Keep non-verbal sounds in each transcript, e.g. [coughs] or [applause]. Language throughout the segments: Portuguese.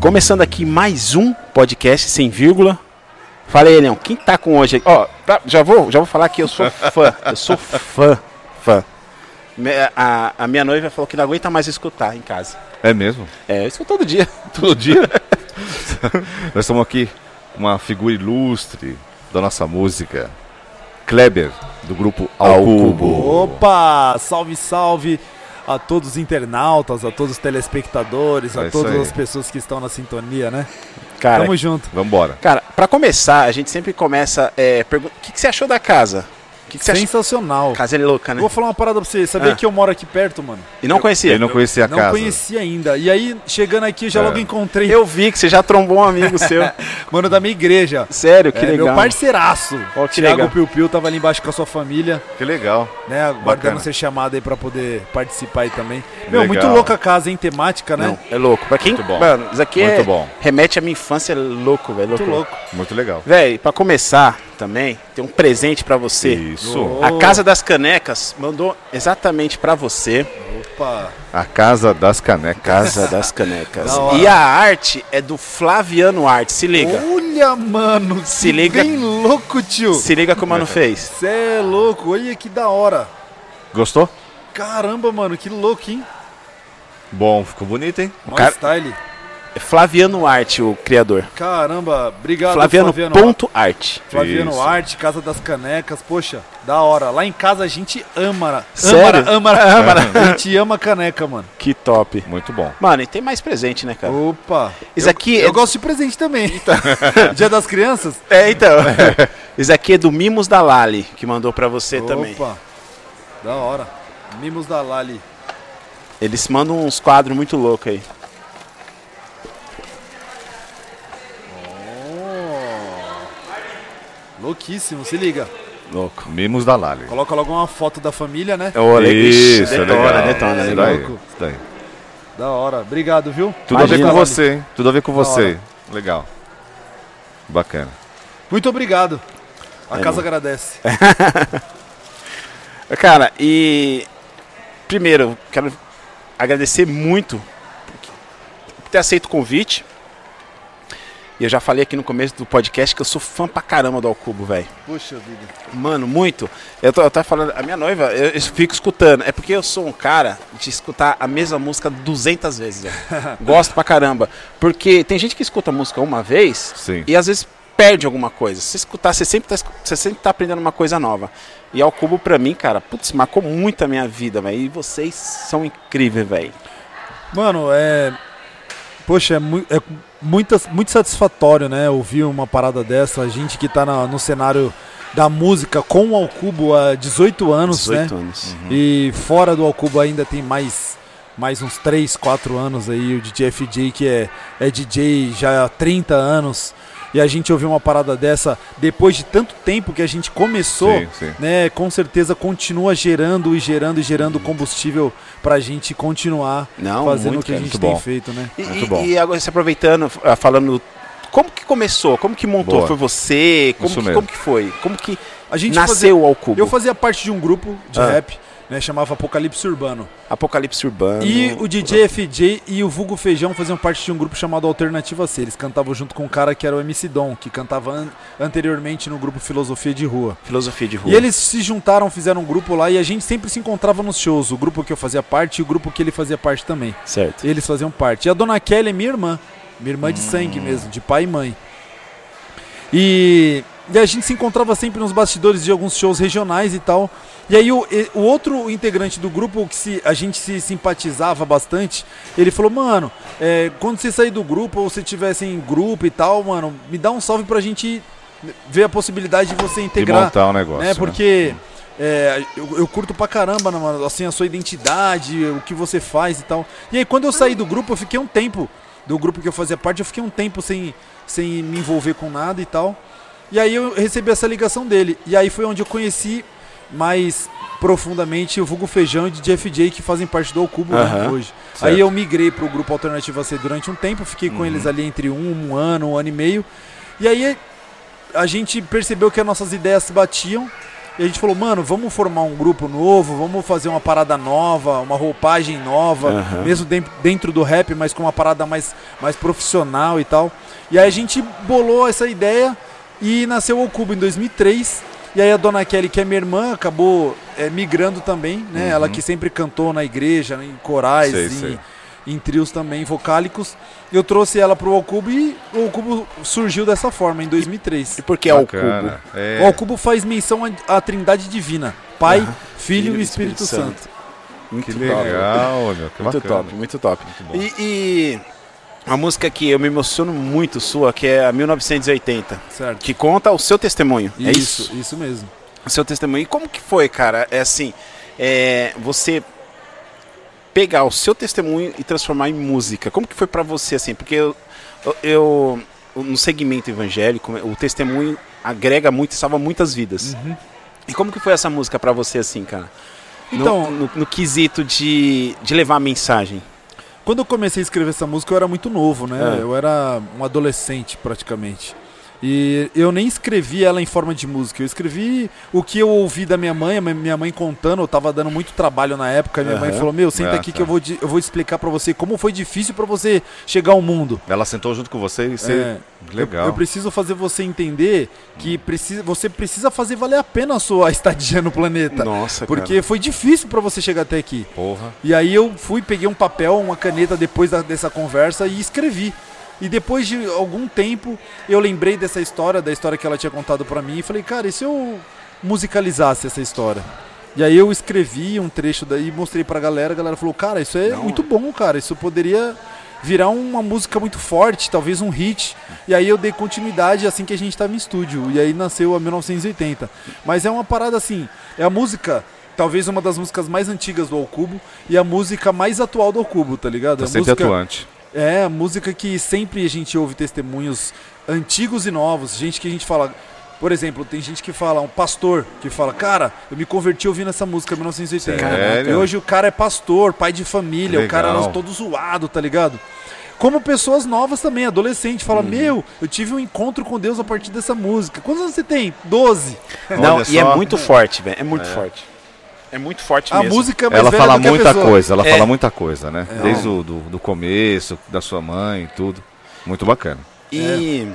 Começando aqui mais um podcast sem vírgula. Fala aí, Leão, quem tá com hoje? Ó, já vou, já vou falar que eu sou [laughs] fã, eu sou fã, fã. Me- A, a minha noiva falou que não aguenta mais escutar em casa. É mesmo? É, eu escuto todo dia. [laughs] Todo dia? Nós estamos aqui com uma figura ilustre da nossa música. Kleber, do grupo Ao, Ao Cubo. Cubo. Opa! Salve, salve a todos os internautas, a todos os telespectadores, É a todas aí. as pessoas que estão na sintonia, né? Cara, Tamo junto. Vambora. cara, pra começar, a gente sempre começa é, pergun- O que, que você achou da casa? Que, que? Sensacional. Casa é louca, né? Vou falar uma parada pra você. Sabia Ah. que eu moro aqui perto, mano? E não conhecia? Ele não conhecia a não casa. conhecia ainda. E aí, chegando aqui, eu já É. logo encontrei Eu vi que você já trombou um amigo seu. [laughs] mano da minha igreja. Sério, que É, legal. Meu parceiraço. Ó, que Thiago legal. Piu Piu tava ali embaixo com a sua família, Que legal. né? Aguardando Bacana. ser chamado aí pra poder participar aí também. Meu, Legal. muito louca a casa, hein? Temática, né? Não, é louco. Pra quem. Muito bom. Mano, isso aqui Muito é, bom. remete à minha infância, é louco, velho. Muito louco. Muito legal. Véi, pra começar também, tem um presente pra você. Isso. Oh. A Casa das Canecas mandou exatamente pra você. Opa. A Casa das Canecas. Casa das Canecas. E a arte é do Flaviano Arte. Se liga. Olha, mano. Se liga. Bem louco, tio. Se liga como o mano fez. Cê é louco. Olha que da hora. Gostou? Caramba, mano. Que louco, hein? Bom, ficou bonito, hein? Mó cara- style. É Flaviano Arte, o criador. Caramba. Obrigado, Flaviano, Flaviano. ponto arte. Flaviano Isso. Arte, Casa das Canecas. Poxa, da hora. Lá em casa a gente ama. Sério? Ama, ama, ama. A gente ama caneca, mano. Que top. Muito bom. Mano, e tem mais presente, né, cara? Opa. Isso eu, aqui Eu é- gosto de presente também. [laughs] Dia das crianças? É, então. [laughs] Isso aqui é do Mimos da Lali, que mandou pra você também. Opa. Da hora. Mimos da Lali. Eles mandam uns quadros muito loucos aí. Louquíssimo, se liga. Louco. Mimos da Lali. Coloca logo uma foto da família, né? Ixi, Isso, detona, legal. detona, Isso legal. daí, Louco. isso daí. Da hora. Obrigado, viu? Tudo a ver Imagina, com Lali. você, hein? Tudo a ver com Da você. Legal. Bacana. Muito obrigado. A É, casa mano. agradece. [laughs] Cara, e. Primeiro, quero agradecer muito por ter aceito o convite. E eu já falei aqui no começo do podcast que eu sou fã pra caramba do Alcubo, velho. Puxa vida. Mano, muito. Eu tô, eu tô falando, a minha noiva, eu, eu fico escutando. É porque eu sou um cara de escutar a mesma música 200 vezes, velho. [laughs] Gosto pra caramba. Porque tem gente que escuta a música uma vez Sim. e às vezes perde alguma coisa. Se escutar, você sempre tá, você sempre tá aprendendo uma coisa nova. E ao cubo pra mim, cara, putz, marcou muito a minha vida, velho. E vocês são incríveis, velho. Mano, é. Poxa, é, mui- é muita, muito satisfatório, né? Ouvir uma parada dessa. A gente que tá na- no cenário da música com o Alcubo há 18 anos, 18 né? anos. E fora do Alcubo ainda tem mais, mais uns 3, 4 anos aí. O DJ FJ, que é, é DJ já há 30 anos. E a gente ouvir uma parada dessa depois de tanto tempo que a gente começou Sim, sim. né, com certeza continua gerando e gerando e gerando combustível pra gente continuar Não, fazendo muito, o que a gente tem bom. feito, né? E, Muito e- bom. e agora se aproveitando, ah, falando, como que começou? Como que montou? Boa. Foi você? Como que, como que foi? Como que A gente nasceu o Ao Cubo? fazia, eu fazia parte de um grupo de Ah. rap, né, chamava Apocalipse Urbano. Apocalipse Urbano. E o DJ FJ e o Vulgo Feijão faziam parte de um grupo chamado Alternativa C. Eles cantavam junto com um cara que era o MC Dom, que cantava an- anteriormente no grupo Filosofia de Rua. Filosofia de rua. E eles se juntaram, fizeram um grupo lá e a gente sempre se encontrava nos shows. O grupo que eu fazia parte e o grupo que ele fazia parte também. Certo. Eles faziam parte. E a dona Kelly é minha irmã. Minha irmã de sangue mesmo, de pai e mãe. E, e a gente se encontrava sempre nos bastidores de alguns shows regionais e tal. E aí o, o outro integrante do grupo que se, a gente se simpatizava bastante, ele falou, mano, é, quando você sair do grupo ou você tivesse em grupo e tal, mano, me dá um salve pra gente ver a possibilidade de você De integrar montar um negócio. né? Porque é, eu, eu curto pra caramba, né, mano, assim, a sua identidade, o que você faz e tal. E aí, quando eu saí do grupo, eu fiquei um tempo, do grupo que eu fazia parte, eu fiquei um tempo sem, sem me envolver com nada e tal. E aí eu recebi essa ligação dele. E aí foi onde eu conheci mais profundamente o Vulgo Feijão e o DJ FJ que fazem parte do Cubo Aham, hoje. certo. Aí eu migrei pro grupo Alternativa C durante um tempo, fiquei com Uhum. eles ali entre um, um ano, um ano e meio. E aí a gente percebeu que as nossas ideias se batiam E a gente falou, mano, vamos formar um grupo novo, vamos fazer uma parada nova, uma roupagem nova, Aham. mesmo dentro do rap, mas com uma parada mais, mais profissional e tal. E aí a gente bolou essa ideia e nasceu o Cubo em 2003. E aí a Dona Kelly, que é minha irmã, acabou é, migrando também, né? Ela que sempre cantou na igreja, em corais, Sei, em, sei. em trios também vocálicos. Eu trouxe ela pro Alcubo e o Alcubo surgiu dessa forma, em 2003. E por que é o Bacana. cubo? É. O Alcubo faz menção à à Trindade Divina: Pai, Filho e Espírito, Santo. Muito Que top. legal, meu. Que Muito top, muito top. bom. E, e a música que eu me emociono muito sua, que é a 1980, Certo. que conta o seu testemunho. é Isso, isso? isso mesmo. O seu testemunho. E como que foi, cara? É assim, é, você pegar o seu testemunho e transformar em música. Como que foi pra você, assim? Porque eu, eu- no segmento evangélico, o testemunho agrega muito e salva muitas vidas. E como que foi essa música pra você, assim, cara? No- Então- no, no quesito de, de levar a mensagem. Quando eu comecei a escrever essa música, eu era muito novo, né? É. Eu era um adolescente, praticamente. E eu nem escrevi ela em forma de música. Eu escrevi o que eu ouvi da minha mãe, minha mãe contando. Eu tava dando muito trabalho na época. Minha mãe Aham. falou: Meu, senta Ah, aqui tá. que eu vou, eu vou explicar pra você como foi difícil pra você chegar ao mundo. Ela sentou junto com você e você. É, Legal. Eu, eu preciso fazer você entender que precisa, você precisa fazer valer a pena a sua [laughs] estadia no planeta. Nossa, Porque foi difícil pra você chegar até aqui. Porra. E aí eu fui, peguei um papel, uma caneta depois da- dessa conversa e escrevi. E depois de algum tempo eu lembrei dessa história, da história que ela tinha contado pra mim e falei, cara, e se eu musicalizasse essa história? E aí eu escrevi um trecho daí, mostrei pra galera, a galera falou, cara, isso é Não. muito bom, cara, isso poderia virar uma música muito forte, talvez um hit. E aí eu dei continuidade assim que a gente tava em estúdio. E aí nasceu a 1980. Mas é uma parada assim, é a música, talvez uma das músicas mais antigas do Alcubo e a música mais atual do Alcubo, tá ligado? Tá a sempre música, atuante. É, a música que sempre a gente ouve testemunhos antigos e novos, gente que a gente fala, por exemplo, tem gente que fala, um pastor que fala, cara, eu me converti ouvindo essa música em 1980. Sério? E hoje o cara é pastor, pai de família, o cara Legal. era todo zoado, tá ligado? Como pessoas novas também, adolescente, fala, Uhum. meu, eu tive um encontro com Deus a partir dessa música. Quantos anos você tem? 12. Não, e é muito forte, velho. É muito forte. É muito forte A mesmo. música é mais Ela velha fala do que a muita coisa, ela É. fala muita coisa, né? É. Desde o do, do começo, da sua mãe, tudo. Muito bacana. E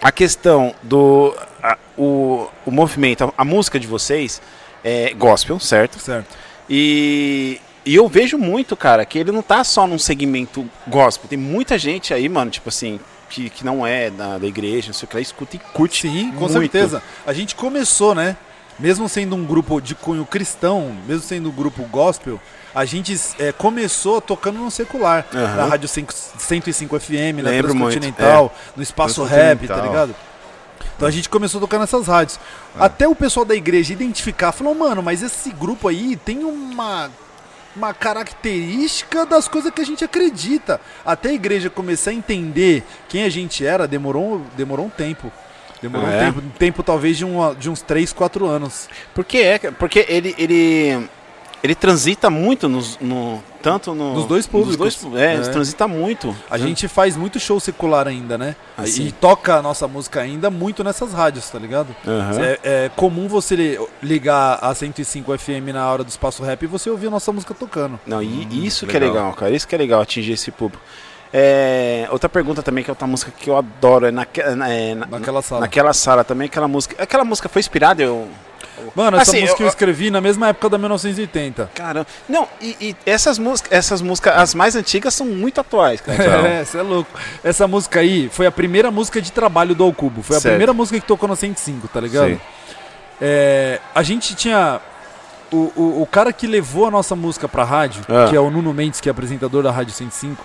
a questão do a- o, o movimento, a, a música de vocês é gospel, certo? Certo. E, e eu vejo muito, cara, que ele não tá só num segmento gospel. Tem muita gente aí, mano, tipo assim, que, que não é da, da igreja, não sei o que lá, escuta e curte. Sim, com muito. certeza. A gente começou, né? Mesmo sendo um grupo de cunho cristão, mesmo sendo um grupo gospel, a gente é, começou tocando no secular. Aham. Na Rádio 5 105 FM, na Lembro muito, Transcontinental, no Espaço Rap, tá ligado? Então a gente começou a tocar nessas rádios. Até o pessoal da igreja identificar, falou, mano, mas esse grupo aí tem uma, uma característica das coisas que a gente acredita. Até a igreja começar a entender quem a gente era, demorou, demorou um tempo. Demorou Ah, um é? tempo, um tempo talvez de, uma, de uns 3, 4 anos. Porque é, porque ele, ele, ele transita muito nos, no, tanto no, Nos dois públicos. Nos dois, é, É. transita muito. A gente faz muito show secular ainda, né? Ah, e toca a nossa música ainda muito nessas rádios, tá ligado? Aham. É, é comum você li- ligar a 105 FM na hora do Espaço Rap e você ouvir a nossa música tocando. Não, e Hum, isso que é legal. legal, cara. Isso que é legal atingir esse público. É, outra pergunta também, que é outra música que eu adoro, é, naque, na- é na- Naquela sala. naquela sala também, aquela música. Aquela música foi inspirada, eu. Mano, essa Assim, música eu, eu- escrevi na mesma época da 1980. Caramba. Não, e, e essas músicas, essas músicas, as mais antigas, são muito atuais, cara. [laughs] É, você é louco. Essa música aí foi a primeira música de trabalho do Alcubo. Foi a Certo. primeira música que tocou na 105, tá ligado? Sim. É, a gente tinha. O, o, o cara que levou a nossa música pra rádio, Ah. que é o Nuno Mendes, que é apresentador da Rádio 105,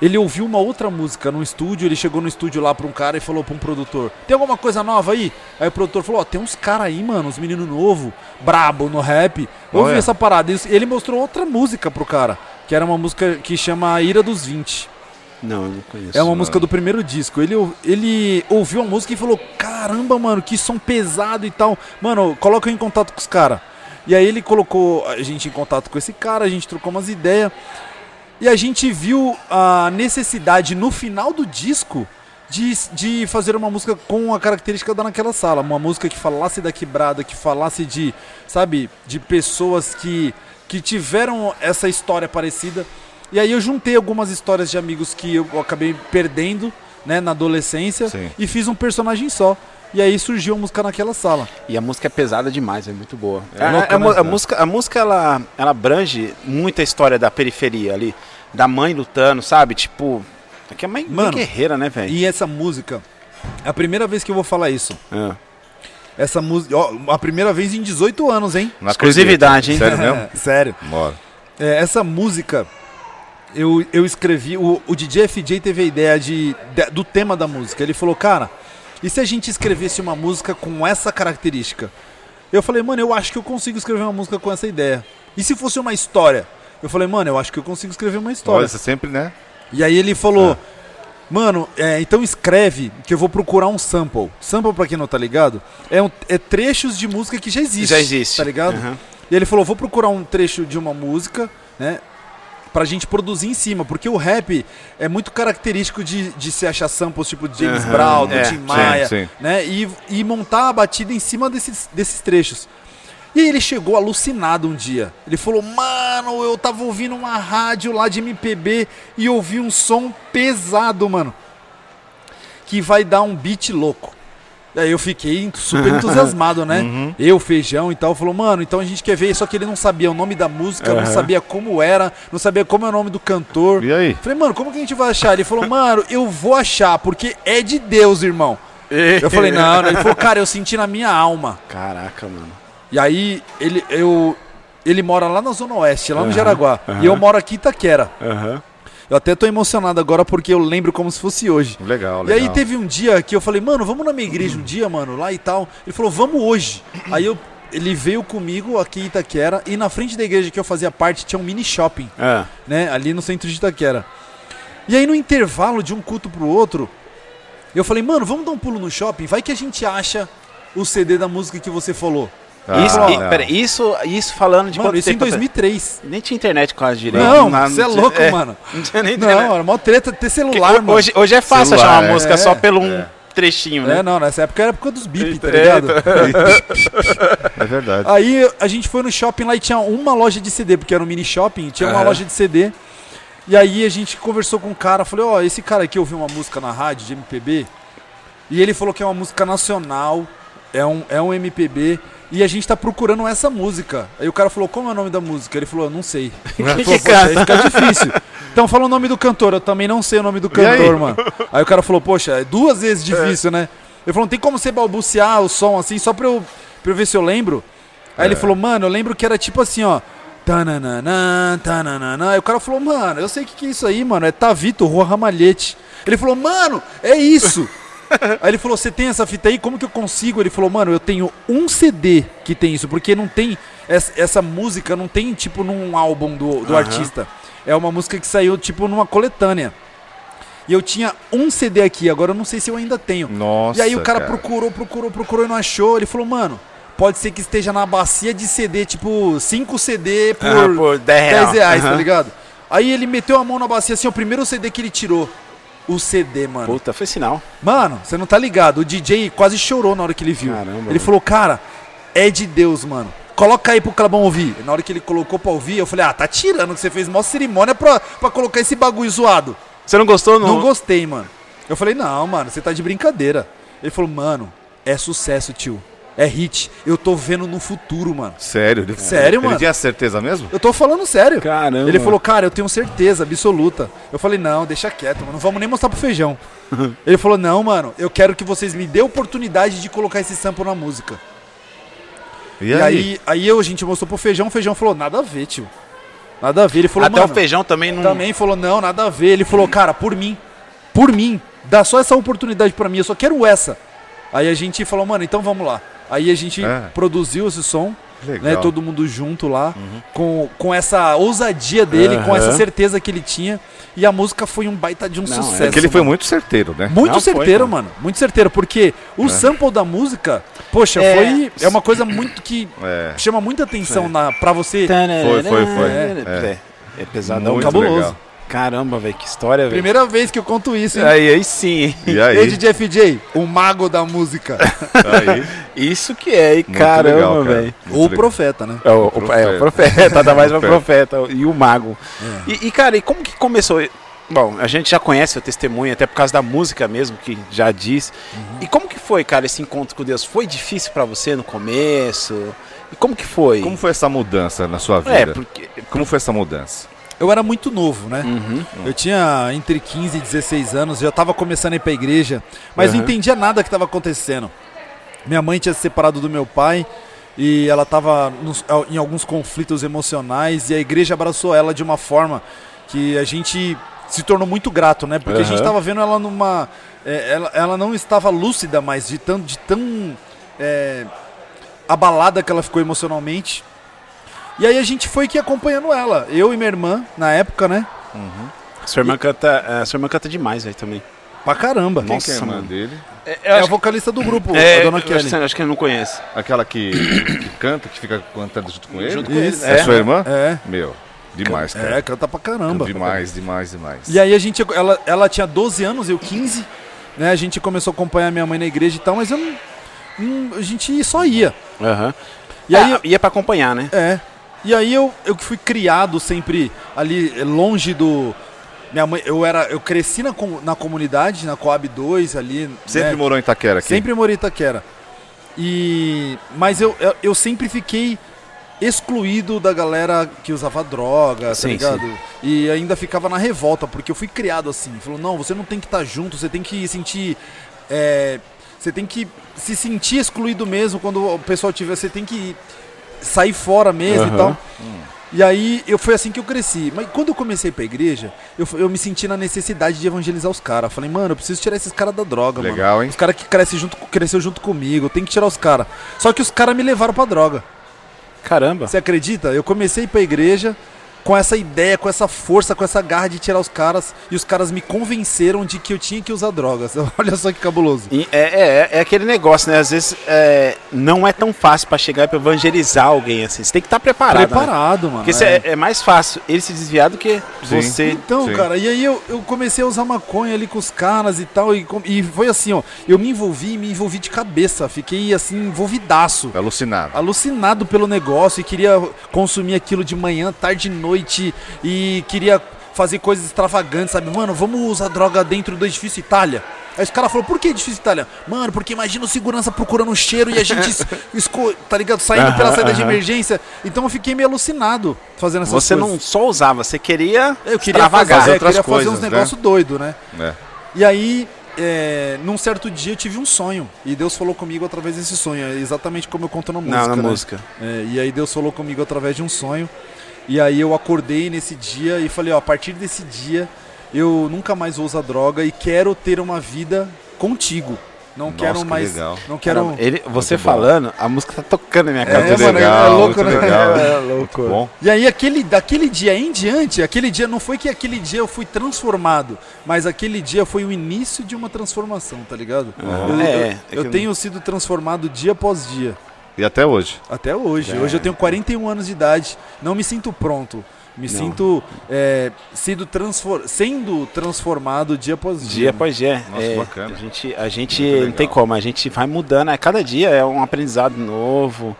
ele ouviu uma outra música no estúdio, ele chegou no estúdio lá pra um cara e falou pra um produtor, tem alguma coisa nova aí? Aí o produtor falou, ó, tem uns caras aí, mano, uns meninos novos, brabo no rap, Olha. essa parada. E ele mostrou outra música pro cara, que era uma música que chama A Ira dos 20. Não, eu não conheço. É uma música do primeiro disco. Ele, ele ouviu a música e falou: Caramba, mano, que som pesado e tal. Mano, coloca eu em contato com os caras. E aí ele colocou a gente em contato com esse cara, a gente trocou umas ideias. E a gente viu a necessidade no final do disco de, de fazer uma música com a característica da naquela sala. Uma música que falasse da quebrada, que falasse de, sabe, de pessoas que, que tiveram essa história parecida. E aí eu juntei algumas histórias de amigos que eu acabei perdendo, né, na adolescência Sim. e fiz um personagem só. E aí surgiu a música naquela sala. E a música é pesada demais, é muito boa. É a, louca, a mu- né? a música, a música ela, ela abrange muita história da periferia ali, da mãe lutando, sabe? Tipo, é que é mãe, Mano, guerreira, né, velho? E essa música, é a primeira vez que eu vou falar isso. É. Essa música, ó, a primeira vez em 18 anos, hein? Não Exclusividade, hein? Sério mesmo? [laughs] Sério. Bora. É, essa música, eu, eu escrevi, o, o DJ FJ teve a ideia de, de- do tema da música. Ele falou, cara, e se a gente escrevesse uma música com essa característica? Eu falei, mano, eu acho que eu consigo escrever uma música com essa ideia. E se fosse uma história? Eu falei, mano, eu acho que eu consigo escrever uma história. Olha, você sempre, né? E aí ele falou, mano, é, então escreve que eu vou procurar um sample. Sample, pra quem não tá ligado, é, um- é trechos de música que já existe. Já existe. Tá ligado? Aham. E ele falou, vou procurar um trecho de uma música, né? Pra gente produzir em cima, porque o rap é muito característico de, de se achar samples tipo James Aham, Brown, do é, Tim sim, Maia, sim. né? E, e montar a batida em cima desses, desses trechos. E aí ele chegou alucinado um dia. Ele falou, mano, eu tava ouvindo uma rádio lá de MPB e ouvi um som pesado, mano. Que vai dar um beat louco. E aí eu fiquei super [laughs] entusiasmado, né? Uhum. Eu, feijão e tal, falou, mano, então a gente quer ver, só que ele não sabia o nome da música, não Aham. sabia como era, não sabia como é o nome do cantor. E aí? Falei, mano, como que a gente vai achar? Ele falou, mano, eu vou achar, porque é de Deus, irmão. [laughs] Eu falei, não, não. Ele falou, cara, eu senti na minha alma. Caraca, mano. E aí, ele, eu, ele mora lá na Zona Oeste, lá no Jaraguá. aham. E eu moro aqui em Itaquera. Aham. Eu até tô emocionado agora porque eu lembro como se fosse hoje. Legal, E legal. aí teve um dia que eu falei, mano, vamos na minha igreja um dia, mano, lá e tal. Ele falou, vamos hoje. Aí eu, ele veio comigo aqui em Itaquera e na frente da igreja que eu fazia parte tinha um mini shopping, Ah, né, ali no centro de Itaquera. E aí no intervalo de um culto pro outro, eu falei, mano, vamos dar um pulo no shopping, vai que a gente acha o CD da música que você falou. Ah, isso, e- pera, isso, isso falando de mano, isso em tempo atrás? 2003. Nem tinha internet quase direito. Não, Não, você é louco, mano. [laughs] Não tinha nem internet. Não, era mó treta ter celular, mano. hoje, hoje é fácil Celular, achar uma é. música É. só pelo um trechinho, né? É, não, nessa época era época dos bip, tá É, ligado? É verdade. Aí a gente foi no shopping lá e tinha uma loja de CD, porque era um mini shopping, tinha uma Aham. loja de CD. E aí a gente conversou com o cara, falei, ó, esse cara aqui ouviu uma música na rádio de MPB, e ele falou que é uma música nacional, é um, é um MPB, e a gente tá procurando essa música. Aí o cara falou, como é o nome da música? Ele falou, não sei. Quem que falou, "Poxa, aí canta? fica difícil. Então fala o nome do cantor, eu também não sei o nome do E aí? cantor, mano. [laughs] Aí o cara falou, poxa, é duas vezes difícil, né? Ele falou, não tem como você balbuciar o som assim, só pra eu, pra eu ver se eu lembro. Aí ele falou, mano, eu lembro que era tipo assim, ó. Tananana, tananana. Aí o cara falou, mano, eu sei o que, que é isso aí, mano. É Tavito, Rua Ramalhete. Ele falou, mano, é isso. Aí ele falou, você tem essa fita aí? Como que eu consigo? Ele falou, mano, eu tenho um CD que tem isso, porque não tem. Essa, essa música não tem, tipo, num álbum do, do Aham. artista. É uma música que saiu, tipo, numa coletânea. E eu tinha um CD aqui, agora eu não sei se eu ainda tenho. Nossa. E aí o cara, procurou, procurou, procurou e não achou. Ele falou, mano, pode ser que esteja na bacia de CD, tipo, 5 CD por, Ah, por 10 10 reais. reais, tá ligado? Aí ele meteu a mão na bacia, assim, o primeiro CD que ele tirou. O CD, mano. Puta, foi sinal. Mano, você não tá ligado. O DJ quase chorou na hora que ele viu. Caramba, ele mano. falou, cara, é de Deus, mano. Coloca aí pro Clabão ouvir. Na hora que ele colocou pra ouvir, eu falei, ah, tá tirando que você fez mó cerimônia pra, pra colocar esse bagulho zoado. Você não gostou, não? Não gostei, mano. Eu falei, não, mano, você tá de brincadeira. Ele falou, mano, é sucesso, tio. É hit. Eu tô vendo no futuro, mano. Sério? Ele, Sério, ele mano? tinha certeza mesmo? Eu tô falando sério. Caramba. Ele falou, cara, eu tenho certeza absoluta. Eu falei, não, deixa quieto, mano. Não vamos nem mostrar pro feijão. [laughs] Ele falou, não, mano, eu quero que vocês me dêem a oportunidade de colocar esse sample na música. E, E, aí? aí, aí eu, a gente mostrou pro feijão, o feijão falou, nada a ver, tio. Nada a ver. Ele falou, Até mano, o feijão também não. também falou, não, nada a ver. Ele falou, cara, por mim, por mim, dá só essa oportunidade pra mim, eu só quero essa. Aí a gente falou, mano, então vamos lá. Aí a gente É. produziu esse som, Legal. né, todo mundo junto lá, com, com essa ousadia dele, com Aham. essa certeza que ele tinha. E a música foi um baita de um Não, é sucesso. É que ele foi mano. muito certeiro, né? Muito Não, foi, certeiro, mano. mano. Muito certeiro, porque o sample da música, poxa, É. foi. É uma coisa muito que É. chama muita atenção na, pra você. Foi, foi, foi. É, é, é pesadão. Muito cabuloso. legal. Caramba, velho, que história, velho. Primeira vez que eu conto isso, hein? Aí, aí sim, hein? E Ei, aí? DJ FJ, o mago da música. aí [laughs] Isso que é, hein? muito Caramba, cara. velho. Ou o profeta, né? É o, O o- é, o profeta, dá mais pra Profeta. profeta. E o mago. É. E, e, cara, e como que começou? Bom, a gente já conhece o testemunho, até por causa da música mesmo, que já diz. Uhum. E como que foi, cara, esse encontro com Deus? Foi difícil pra você no começo? E como que foi? Como foi essa mudança na sua vida? É, porque... Como foi essa mudança? Eu era muito novo, né? Uhum. Eu tinha entre 15 e 16 anos, já estava começando a ir pra igreja, mas não Aham. entendia nada que estava acontecendo. Minha mãe tinha se separado do meu pai e ela estava em alguns conflitos emocionais e a igreja abraçou ela de uma forma que a gente se tornou muito grato, né? Porque a gente estava vendo ela numa. é, ela, ela não estava lúcida mais, de tão, de tão é, abalada que ela ficou emocionalmente. E aí a gente foi que acompanhando ela, eu e minha irmã, na época, né? Sua irmã canta, é, sua irmã canta demais, velho, também. Pra caramba. Quem Nossa, que é a irmã mano. dele? É a vocalista do grupo, É, a Dona Kelly. acho, acho que ele não conhece. Aquela que, [coughs] que canta, que fica cantando junto com ele? Junto com Isso. ele. É, sua irmã? É, Meu, demais, cara. é, canta pra caramba. Demais, demais, demais. E aí a gente, ela, ela tinha 12 anos, eu 15, né? A gente começou a acompanhar minha mãe na igreja e tal, mas eu não, não- a gente só ia. Aham. E aí, Ah, ia pra acompanhar, né? é. E aí eu, eu fui criado sempre ali eh, longe do minha mãe, eu era, eu cresci na, na comunidade, na Coab 2 ali, Sempre né? morou em Itaquera aqui? Sempre morei em Itaquera. E mas eu, eu, eu sempre fiquei excluído da galera que usava droga, tá Sim, ligado? E ainda ficava na revolta, porque eu fui criado assim. Falou, não, você não tem que estar junto, você tem que sentir. é, você tem que se sentir excluído mesmo quando o pessoal tiver. Você tem que sair fora mesmo Aham. e tal. E aí eu foi assim que eu cresci. Mas quando eu comecei pra igreja, eu, eu me senti na necessidade de evangelizar os caras. Falei, mano, eu preciso tirar esses caras da droga, mano. Legal, hein? Os caras que crescem junto, cresceu junto comigo, tem que tirar os caras. Só que os caras me levaram pra droga. Caramba. Você acredita? Eu comecei pra igreja com essa ideia, com essa força, com essa garra de tirar os caras. E os caras me convenceram de que eu tinha que usar drogas. [laughs] Olha só que cabuloso. E é, é, é aquele negócio, né? Às vezes é, não é tão fácil pra chegar e pra evangelizar alguém assim. Você tem que estar preparado. né? Preparado, mano. Porque é. é. é mais fácil ele se desviar do que Sim. você. Então, Sim. cara, e aí eu, eu comecei a usar maconha ali com os caras e tal. E, e foi assim, ó. Eu me envolvi, me envolvi de cabeça. Fiquei assim, envolvidaço. Alucinado. alucinado pelo negócio e queria consumir aquilo de manhã, tarde e noite e queria fazer coisas extravagantes, sabe? Mano, vamos usar droga dentro do edifício Itália. Aí os caras falaram, por que edifício Itália? Mano, porque imagina o segurança procurando um cheiro e a gente, es- [laughs] esco- tá ligado? Saindo Aham, pela saída de aham. emergência. Então eu fiquei meio alucinado fazendo essas Você coisas. não só usava, você queria Eu queria fazer, é, outras queria fazer coisas, uns né? negócios doidos, né? É. E aí, é, num certo dia eu tive um sonho. E Deus falou comigo através desse sonho. É exatamente como eu conto na música. Não, na né? música. É, e aí Deus falou comigo através de um sonho. E aí eu acordei nesse dia e falei, ó, a partir desse dia eu nunca mais vou usar droga e quero ter uma vida contigo. Não Nossa, quero que mais. legal. Não quero. Ele, você Muito bom. falando, a música tá tocando na minha É, cabeça. mano, legal, é louco, muito né? legal. [laughs] É louco. Bom. E aí aquele, daquele dia em diante, aquele dia não foi que aquele dia eu fui transformado, mas aquele dia foi o início de uma transformação, tá ligado? Uhum. Eu, É, eu- é eu tenho sido transformado dia após dia. E até hoje. Até hoje. É. Hoje eu tenho 41 anos de idade. Não me sinto pronto. Me Não. sinto é, sido transfor sendo transformado dia após dia. Dia após dia. Nossa, é, bacana. A gente, a gente não tem como, a gente vai mudando. A cada dia é um aprendizado novo.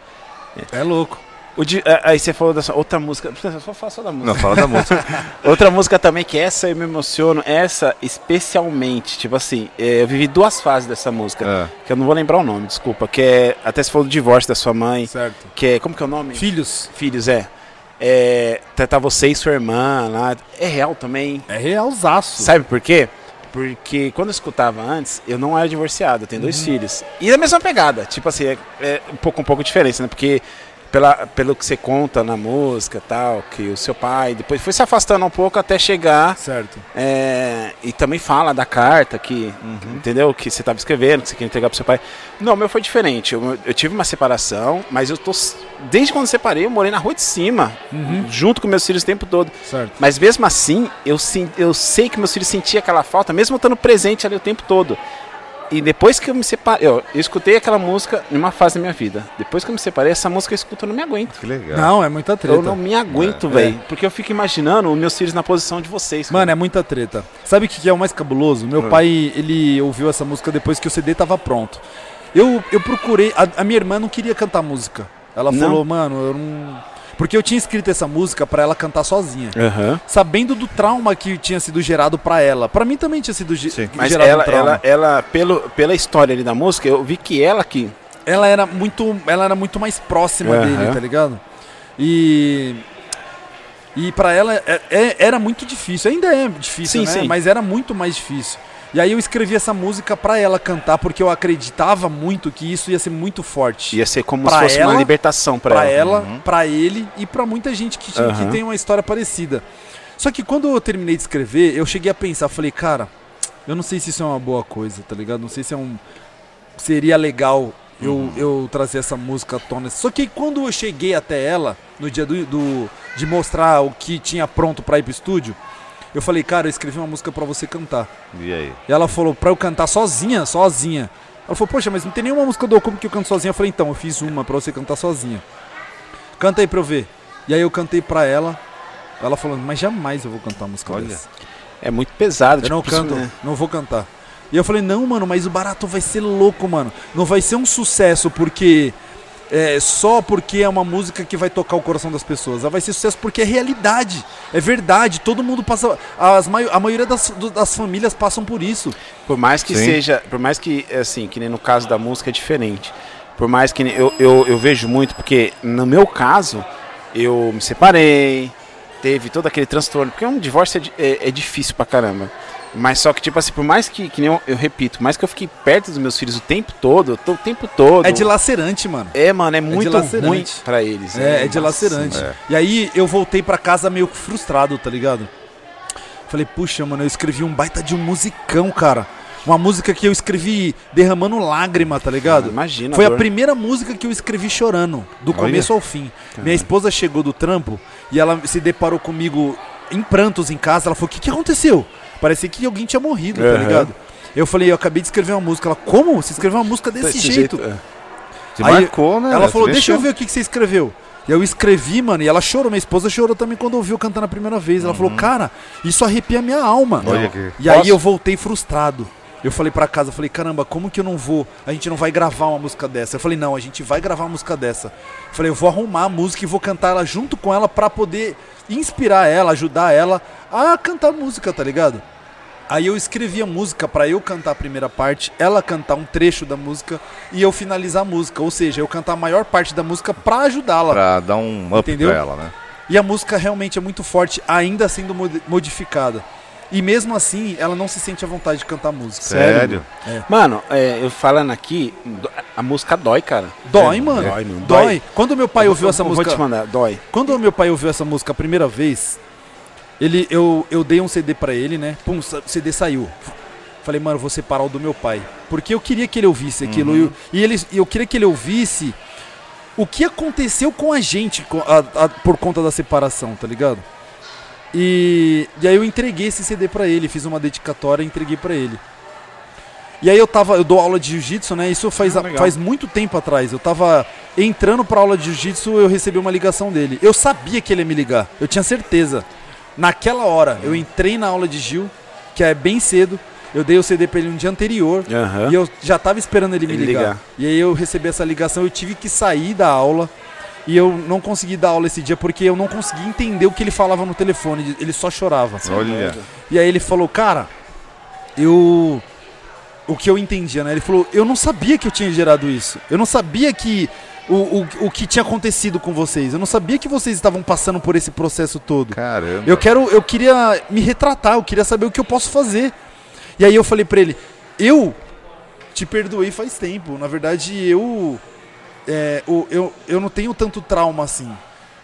É louco. Di- é, aí você falou dessa outra música. Só fala só da música. Não, fala da música. [laughs] Outra música também que essa eu me emociono, essa especialmente, tipo assim, é, eu vivi duas fases dessa música, É. que eu não vou lembrar o nome, desculpa, que é, até se falou do divórcio da sua mãe, Certo. que é, como que é o nome? Filhos. Filhos, é. É, tá, tá você e sua irmã lá, é real também. É realzaço. Sabe por quê? Porque quando eu escutava antes, eu não era divorciado, eu tenho dois filhos. E da mesma pegada, tipo assim, é, é um pouco um pouco diferença, né? Porque pela, pelo que você conta na música tal, que o seu pai depois foi se afastando um pouco até chegar. Certo. é, e também fala da carta que, entendeu? Que você estava escrevendo, que você queria entregar pro seu pai. Não, o meu foi diferente. Eu, eu tive uma separação, mas eu tô. Desde quando eu separei, eu morei na rua de cima, junto com meus filhos o tempo todo. Certo. Mas mesmo assim, eu, eu sei que meus filhos sentiam aquela falta, mesmo estando presente ali o tempo todo. E depois que eu me separei, eu, eu escutei aquela música em uma fase da minha vida. Depois que eu me separei, essa música eu escuto, eu não me aguento. Que legal. Não, é muita treta. Eu não me aguento, velho. Porque eu fico imaginando os meus filhos na posição de vocês. cara. Mano, é muita treta. Sabe o que que é o mais cabuloso? Meu Hum. pai, ele ouviu essa música depois que o CD tava pronto. Eu, eu procurei. A, a minha irmã não queria cantar música. Ela Não? falou, mano, eu não. Porque eu tinha escrito essa música pra ela cantar sozinha. Aham. Sabendo do trauma que tinha sido gerado pra ela. Pra mim também tinha sido ge- Sim. Mas gerado ela, um trauma. ela, ela pelo, pela história ali da música, eu vi que ela que. ela era muito, ela era muito mais próxima Aham. dele, tá ligado? E e para ela é- é- era muito difícil, ainda é difícil, Sim, né? sim. Mas era muito mais difícil. E aí eu escrevi essa música pra ela cantar porque eu acreditava muito que isso ia ser muito forte. Ia ser como Pra se fosse ela- uma libertação pra, Pra ela. ela, pra ele e pra muita gente que, tinha- que tem uma história parecida. Só que quando eu terminei de escrever, eu cheguei a pensar, falei, cara, eu não sei se isso é uma boa coisa, tá ligado? Não sei se é um seria legal eu, Uhum. eu trazer essa música à tona. Só que quando eu cheguei até ela, no dia do, do- de mostrar o que tinha pronto pra ir pro estúdio, eu falei, cara, eu escrevi uma música pra você cantar. E aí? E ela falou, pra eu cantar sozinha, sozinha. Ela falou, poxa, mas não tem nenhuma música do Ocupo que eu canto sozinha. Eu falei, então, eu fiz uma pra você cantar sozinha. Canta aí pra eu ver. E aí eu cantei pra ela. Ela falou, mas jamais eu vou cantar uma música Olha. dessa. É muito pesado. Eu não tipo, isso, canto, né? não vou cantar. E eu falei, não, mano, mas o barato vai ser louco, mano. Não vai ser um sucesso porque. É, só porque é uma música que vai tocar o coração das pessoas. Ela vai ser sucesso porque é realidade. É verdade. Todo mundo passa. As, a maioria das, das famílias passam por isso. Por mais que Sim. seja, por mais que, assim, que nem no caso da música é diferente. Por mais que eu, eu, eu vejo muito, porque no meu caso, eu me separei, teve todo aquele transtorno, porque um divórcio é, é, é difícil pra caramba. Mas só que, tipo assim, por mais que, que nem eu, eu repito, mais que eu fiquei perto dos meus filhos o tempo todo, o tempo todo. É dilacerante, mano. É, mano, é muito dilacerante. ruim pra eles. É, é Nossa, dilacerante. é. E aí eu voltei pra casa meio frustrado, tá ligado? Falei, puxa, mano, eu escrevi um baita de um musicão, cara. Uma música que eu escrevi derramando lágrima, tá ligado? Imagina. Foi a dor. primeira música que eu escrevi chorando, do Olha. começo ao fim. Minha esposa chegou do trampo e ela se deparou comigo em prantos em casa. Ela falou: O que, que aconteceu? Parecia que alguém tinha morrido, tá Aham. ligado? Eu falei: Eu acabei de escrever uma música. Ela: Como? Você escreveu uma música desse, jeito? é. Te Aí, marcou, né? Ela falou, deixa eu ver o que, que você escreveu. E eu escrevi, mano, e ela chorou. Minha esposa chorou também quando ouviu cantando a primeira vez. Ela falou, cara, isso arrepia a minha alma. Olha que- E aí Posso? eu voltei frustrado. Eu falei pra casa, eu falei, caramba, como que eu não vou? A gente não vai gravar uma música dessa. Eu falei, não, a gente vai gravar uma música dessa. Eu falei, eu vou arrumar a música e vou cantar ela junto com ela pra poder inspirar ela, ajudar ela a cantar música, tá ligado? Aí eu escrevi a música pra eu cantar a primeira parte, ela cantar um trecho da música e eu finalizar a música. Ou seja, eu cantar a maior parte da música pra ajudá-la. Pra dar um up Entendeu? pra ela, né? E a música realmente é muito forte, ainda sendo mod- modificada. E mesmo assim, ela não se sente à vontade de cantar música. Sério? Mano, é, eu falando aqui, a música dói, cara. Dói, É, mano. Dói, mano. Dói. Quando meu pai ouviu Eu essa vou música. te mandar, dói. Quando meu pai ouviu essa música a primeira vez, ele, eu, eu dei um CD pra ele, né? Pum, o CD saiu. Falei, mano, vou separar o do meu pai. Porque eu queria que ele ouvisse aquilo. Uhum. E, e ele, eu queria que ele ouvisse o que aconteceu com a gente a- a- por conta da separação, tá ligado? E, e aí eu entreguei esse CD pra ele, fiz uma dedicatória e entreguei pra ele. E aí eu tava, eu dou aula de jiu-jitsu, né? Isso faz, Ah, faz muito tempo atrás. Eu tava entrando pra aula de jiu-jitsu, eu recebi uma ligação dele. Eu sabia que ele ia me ligar, eu tinha certeza. Naquela hora, eu entrei na aula de Gil, que é bem cedo. Eu dei o CD pra ele no dia anterior. Aham. E eu já tava esperando ele me Ele ligar. ligar. E aí eu recebi essa ligação, eu tive que sair da aula. E eu não consegui dar aula esse dia porque eu não consegui entender o que ele falava no telefone. Ele só chorava. Olha. E aí ele falou, cara, eu. O que eu entendia, né? Ele falou, eu não sabia que eu tinha gerado isso. Eu não sabia que. O, o, o que tinha acontecido com vocês. Eu não sabia que vocês estavam passando por esse processo todo. Caramba. Eu quero, eu queria me retratar, eu queria saber o que eu posso fazer. E aí eu falei pra ele, eu te perdoei faz tempo. Na verdade, eu é, o- eu, eu não tenho tanto trauma assim.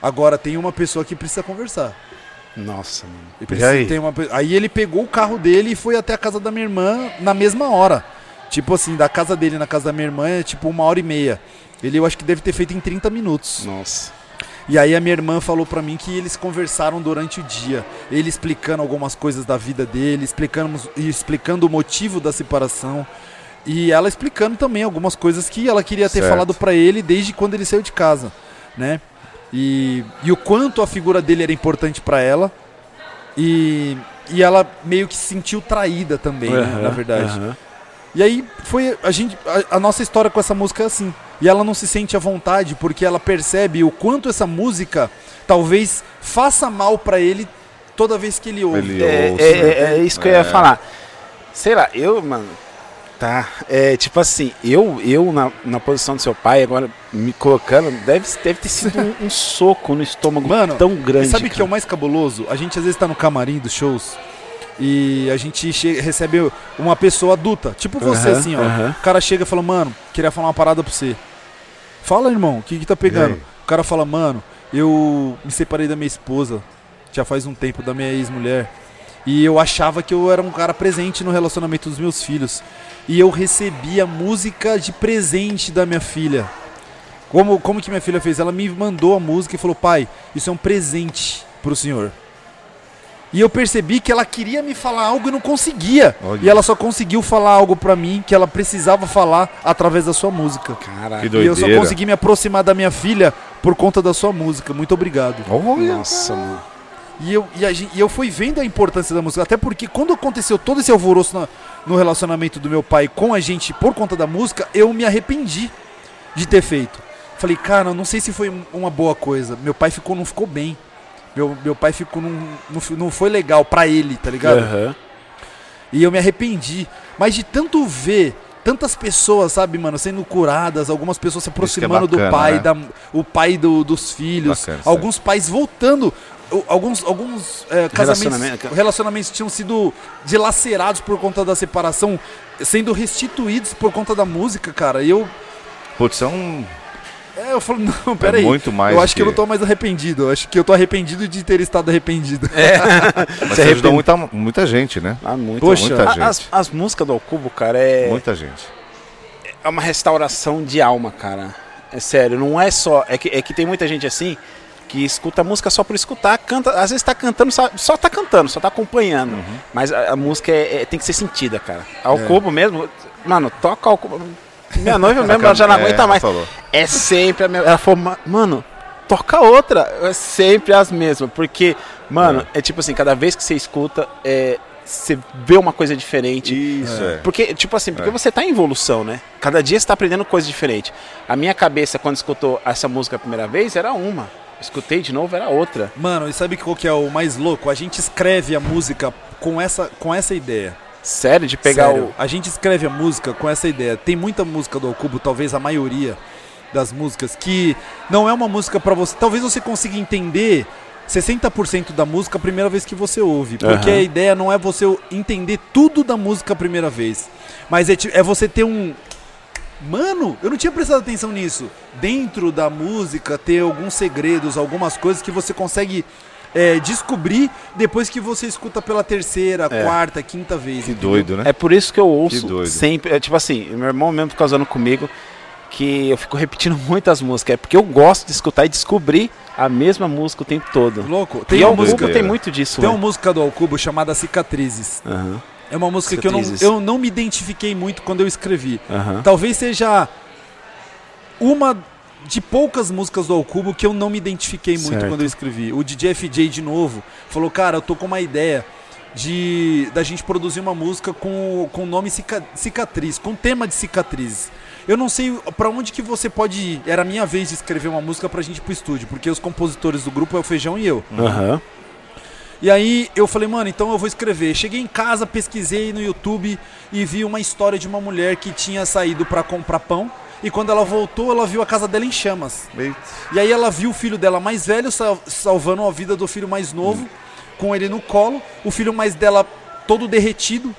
Agora tem uma pessoa que precisa conversar. Nossa, mano. E precisa- aí? tem uma aí ele pegou o carro dele e foi até a casa da minha irmã na mesma hora. Tipo assim, da casa dele na casa da minha irmã é tipo uma hora e meia. Ele eu acho que deve ter feito em 30 minutos. Nossa. E aí a minha irmã falou pra mim que eles conversaram durante o dia, ele explicando algumas coisas da vida dele, explicando, explicando o motivo da separação. E ela explicando também algumas coisas que ela queria ter Certo. falado pra ele desde quando ele saiu de casa, né? E, e o quanto a figura dele era importante pra ela. E, e ela meio que se sentiu traída também, né, Aham, na verdade. aham. E aí foi a gente a, a nossa história com essa música é assim. E ela não se sente à vontade porque ela percebe o quanto essa música talvez faça mal pra ele toda vez que ele ouve. Ele É, ouça, é, né? é- é isso que eu ia É. falar. Sei lá, eu, mano. Tá. É tipo assim, eu, eu na, na posição do seu pai, agora me colocando, deve, deve ter sido um, um soco no estômago Mano, tão grande. Sabe o que é o mais cabuloso? A gente às vezes tá no camarim dos shows e a gente recebe uma pessoa adulta, tipo você assim, ó. O cara chega e fala, mano, queria falar uma parada pra você. Fala, irmão, o que que tá pegando? O cara fala, mano, eu me separei da minha esposa, já faz um tempo, da minha ex-mulher. E eu achava que eu era um cara presente no relacionamento dos meus filhos. E eu recebi a música de presente da minha filha. Como, como que minha filha fez? Ela me mandou a música e falou: Pai, isso é um presente pro senhor. E eu percebi que ela queria me falar algo e não conseguia. Olha. E ela só conseguiu falar algo pra mim que ela precisava falar através da sua música. Caraca. Que E eu só doideira. consegui me aproximar da minha filha por conta da sua música. Muito obrigado. Olha. Nossa, mano. E eu, e, a gen- e eu fui vendo a importância da música, até porque quando aconteceu todo esse alvoroço na- no relacionamento do meu pai com a gente por conta da música, eu me arrependi de ter feito. Falei, cara, não sei se foi um- uma boa coisa. Meu pai ficou, não ficou bem. Meu, meu pai ficou, não, não, não foi legal pra ele, tá ligado? Aham. E eu me arrependi. Mas de tanto ver tantas pessoas, sabe, mano, sendo curadas, algumas pessoas se é aproximando do bacana, pai, né? da, o pai do- dos filhos, Bacana, alguns pais voltando. Alguns, alguns é, casamentos, Relacionamento. relacionamentos tinham sido dilacerados por conta da separação, sendo restituídos por conta da música, cara. E eu, Putz, é um. é, eu falo, [laughs] não, peraí. muito mais eu acho que... que- eu não tô mais arrependido. Eu acho que eu tô arrependido de ter estado arrependido. [laughs] Mas Se você ajudou muita, muita gente, né? Ah, muito. Poxa. muita gente. As, as músicas do Alcubo, cara, é, Muita gente. é uma restauração de alma, cara. É sério, não é só. É que, é que tem muita gente assim que escuta a música só por escutar, canta, às vezes tá cantando, só, só tá cantando, só tá acompanhando. Uhum. Mas a, a música é- é- tem que ser sentida, cara. É. Alcubo mesmo, mano, toca Alcubo. Minha noiva mesmo, ela já não É, aguenta mais. falou. É sempre a mesma. Ela falou, "Ma- mano, toca outra. É sempre as mesmas. Porque, mano, é, tipo assim, cada vez que você escuta, é, você vê uma coisa diferente. Isso, é. Porque, tipo assim, porque É. você tá em evolução, né? Cada dia você tá aprendendo coisa diferente. A minha cabeça, quando escutou essa música a primeira vez, era uma. Escutei de novo, era outra. Mano, e sabe qual que é o mais louco? A gente escreve a música com essa, com essa ideia. Sério, de pegar Sério, o. A gente escreve a música com essa ideia. Tem muita música do Alcubo, talvez a maioria das músicas, que não é uma música pra você. Talvez você consiga entender 60% da música a primeira vez que você ouve. Porque Aham. a ideia não é você entender tudo da música a primeira vez. Mas é, é você ter um. Mano, eu não tinha prestado atenção nisso. Dentro da música, ter alguns segredos, algumas coisas que você consegue é, descobrir depois que você escuta pela terceira, É. quarta, quinta vez. Que entendeu? doido, né? É por isso que eu ouço Que doido. sempre. É, tipo assim, meu irmão mesmo fica usando comigo que eu fico repetindo [laughs] muitas músicas. É porque eu gosto de escutar e descobrir a mesma música o tempo todo. Louco. E Tem o uma Alcubo música, tem muito disso, tem né? uma música do Alcubo chamada Cicatrizes. Aham, É uma música que eu não, eu não me identifiquei muito quando eu escrevi. Talvez seja uma de poucas músicas do Alcubo que eu não me identifiquei muito Certo. quando eu escrevi. O DJ FJ de novo falou: "Cara, eu tô com uma ideia de da gente produzir uma música com com o nome cica- cicatriz, com tema de cicatrizes. Eu não sei pra onde que você pode ir. Era a minha vez de escrever uma música pra gente ir pro estúdio, porque os compositores do grupo é o Feijão e eu. Aham. E aí eu falei, mano, então eu vou escrever. Cheguei em casa, pesquisei no YouTube e vi uma história de uma mulher que tinha saído pra comprar pão. E quando ela voltou, ela viu a casa dela em chamas. Eita. E aí ela viu o filho dela mais velho sal- salvando a vida do filho mais novo, com ele no colo. O filho mais dela todo derretido.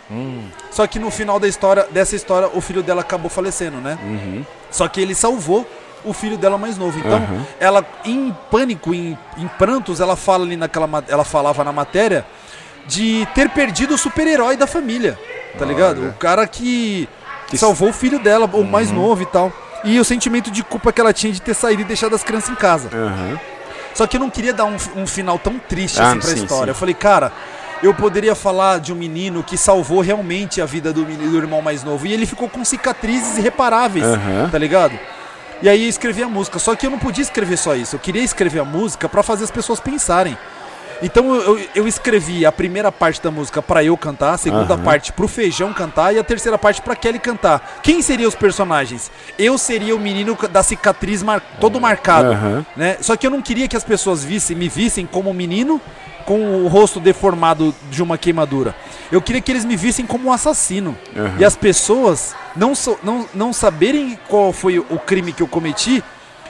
Só que no final da história, dessa história, o filho dela acabou falecendo, né? Uhum. Só que ele salvou o filho dela mais novo. Então, Aham. ela em pânico, em, em prantos, ela fala ali naquela ela falava na matéria de ter perdido o super-herói da família. Tá ligado? O cara que, Que salvou o filho dela, o Uhum. mais novo e tal. E o sentimento de culpa que ela tinha de ter saído e deixado as crianças em casa. Aham. Só que eu não queria dar um, um final tão triste Ah, assim pra sim, história. sim. Eu falei, cara, eu poderia falar de um menino que salvou realmente a vida do, do irmão mais novo. E ele ficou com cicatrizes irreparáveis, Aham. tá ligado? E aí eu escrevi a música. Só que eu não podia escrever só isso. Eu queria escrever a música pra fazer as pessoas pensarem. Então eu, eu- escrevi a primeira parte da música pra eu cantar, a segunda Aham. parte pro Feijão cantar e a terceira parte pra Kelly cantar. Quem seriam os personagens? Eu seria o menino da cicatriz mar- todo marcado, Aham. né? Só que eu não queria que as pessoas vissem, me vissem como um menino com o rosto deformado de uma queimadura. Eu queria que eles me vissem como um assassino. Aham. E as pessoas não, so- não, não saberem qual foi o crime que eu cometi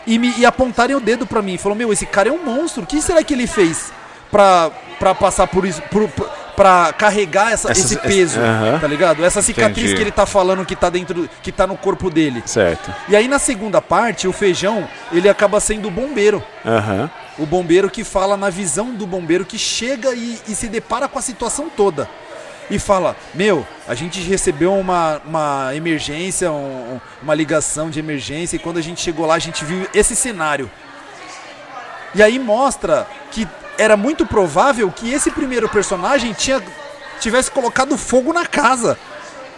e, me, e apontarem o dedo pra mim. Falou, meu, esse cara é um monstro. O que será que ele fez pra, pra passar por isso, por, por- pra carregar essa- Essas- esse essa- peso, aham. tá ligado? Essa cicatriz Entendi. que ele tá falando que tá dentro, que tá no corpo dele. Certo. E aí na segunda parte, o feijão, ele acaba sendo bombeiro. Aham. O bombeiro que fala na visão do bombeiro que chega e, e se depara com a situação toda. E fala: Meu, a gente recebeu uma, uma emergência, um- um- uma ligação de emergência, e quando a gente chegou lá, a gente viu esse cenário. E aí mostra que era muito provável que esse primeiro personagem tinha, tivesse colocado fogo na casa.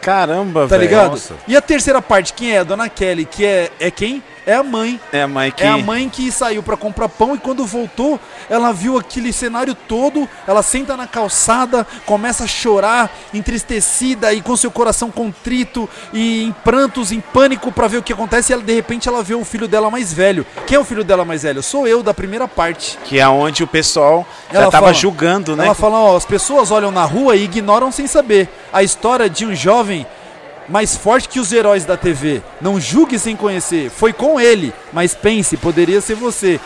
Caramba, Tá velho. ligado? nossa. E a terceira parte, quem é? A dona Kelly, que é, é quem? É a mãe. É a mãe que. É a mãe que saiu pra comprar pão e quando voltou, ela viu aquele cenário todo, ela senta na calçada, começa a chorar, entristecida e com seu coração contrito e em prantos, em pânico pra ver o que acontece e ela, de repente ela vê o filho dela mais velho. Quem é o filho dela mais velho? Sou eu da primeira parte. Que é onde o pessoal já Ela tava fala- julgando, né? Ela fala, ó, as pessoas olham na rua e ignoram sem saber. A história de um jovem mais forte que os heróis da TV. Não julgue sem conhecer. Foi com ele, mas pense, poderia ser você.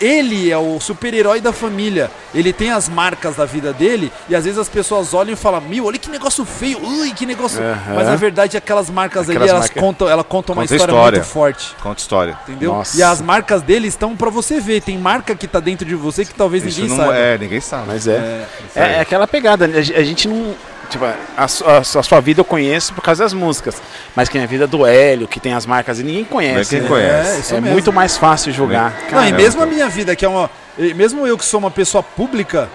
Ele é o super-herói da família. Ele tem as marcas da vida dele e às vezes as pessoas olham e falam: "Meu, olha que negócio feio. Ui, que negócio". Aham. Mas na verdade aquelas marcas ali, Aquelas elas marcas- contam, ela conta uma história, história. muito forte. Conta história. Entendeu? Nossa. E as marcas dele estão pra você ver. Tem marca que tá dentro de você que talvez Isso ninguém não saiba. é, ninguém sabe. Mas é. É. É, é aquela pegada, né? a gente não. Tipo, a, a a sua vida eu conheço por causa das músicas. Mas quem é a vida do Hélio, que tem as marcas e ninguém conhece. Ninguém né? conhece. É, isso É mesmo. muito mais fácil julgar. Não, e mesmo a minha vida, que é uma. e Mesmo eu que sou uma pessoa pública,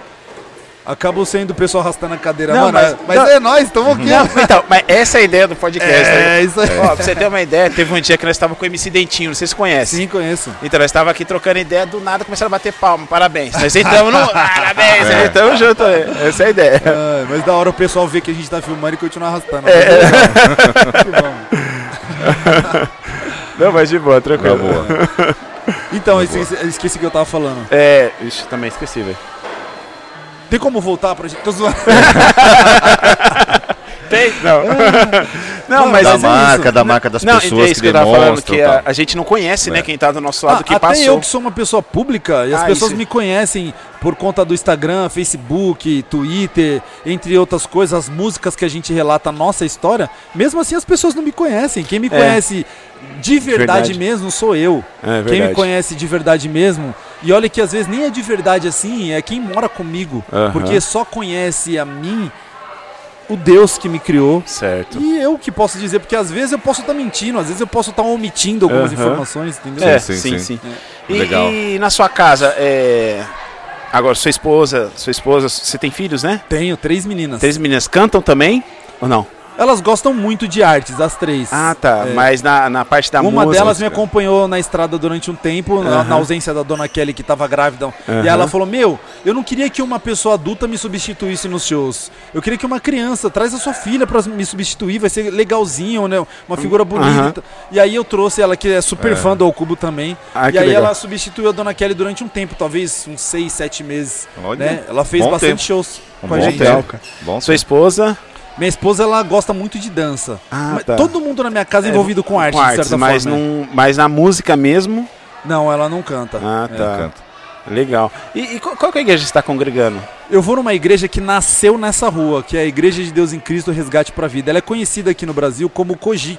acabo sendo o pessoal arrastando a cadeira. Não, Mano, mas- é- mas não. é nós, estamos aqui. Não, então, mas essa é a ideia do podcast. né? É, isso aí. Ó, pra você ter uma ideia, teve um dia que nós estávamos com o MC Dentinho, não sei se você conhece. Sim, conheço. Então, nós estávamos aqui trocando ideia, do nada começaram a bater palma, parabéns. Nós entramos no. [laughs] Parabéns, É. entramos junto aí. Essa é a ideia. Ah, mas da hora o pessoal ver que a gente tá filmando e continua arrastando. É. [laughs] Que bom. Não, mas de boa, tranquilo. boa. Então, esqueci, esqueci o que eu tava falando. É, ixi, também esqueci, velho. Tem como voltar pra gente? Tô zoando. [laughs] Tem? Não. não, Não, mas da é isso. marca, da marca das Não, pessoas é isso que que eu tava falando, que a, a gente não conhece, né, É. quem tá do nosso lado, Ah, que até passou. eu que sou uma pessoa pública e as Ah, pessoas isso- me conhecem por conta do Instagram, Facebook, Twitter, entre outras coisas, as músicas que a gente relata a nossa história, mesmo assim as pessoas não me conhecem. Quem me É. conhece de verdade, Verdade. mesmo sou eu. É Quem me conhece de verdade mesmo, e olha que às vezes nem é de verdade assim, é quem mora comigo, porque só conhece a mim o Deus que me criou. Certo. E eu que posso dizer, porque às vezes eu posso estar mentindo, às vezes eu posso estar omitindo algumas informações, entendeu? É, sim, sim, sim. sim. E, Legal. e na sua casa, é... agora sua esposa, sua esposa, você tem filhos, né? Tenho três meninas. Três meninas cantam também ou não? Elas gostam muito de artes, as três. Ah, tá. É. Mas na, na parte da Uma música. delas me acompanhou na estrada durante um tempo, na, na ausência da dona Kelly, que estava grávida. E ela falou: Meu, eu não queria que uma pessoa adulta me substituísse nos shows. Eu queria que uma criança, traz a sua filha pra me substituir, vai ser legalzinho, né? Uma figura bonita. E aí eu trouxe ela, que é super É. fã do Cubo também. Ah, e aí legal. ela substituiu a dona Kelly durante um tempo, talvez uns seis, sete meses. Olha, Né? Ela fez bom bastante tempo. shows Um com a gente. tempo. cara. Bom Sua esposa Minha esposa, ela gosta muito de dança. Ah, Mas tá. Todo mundo na minha casa é envolvido com arte, com de certa mas, forma. não, mas na música mesmo. Não, ela não canta. Ah, É. tá. Canta. Legal. E, e qual, qual que é a igreja que você está congregando? Eu vou numa igreja que nasceu nessa rua, que é a Igreja de Deus em Cristo Resgate para a Vida. Ela é conhecida aqui no Brasil como Kojik.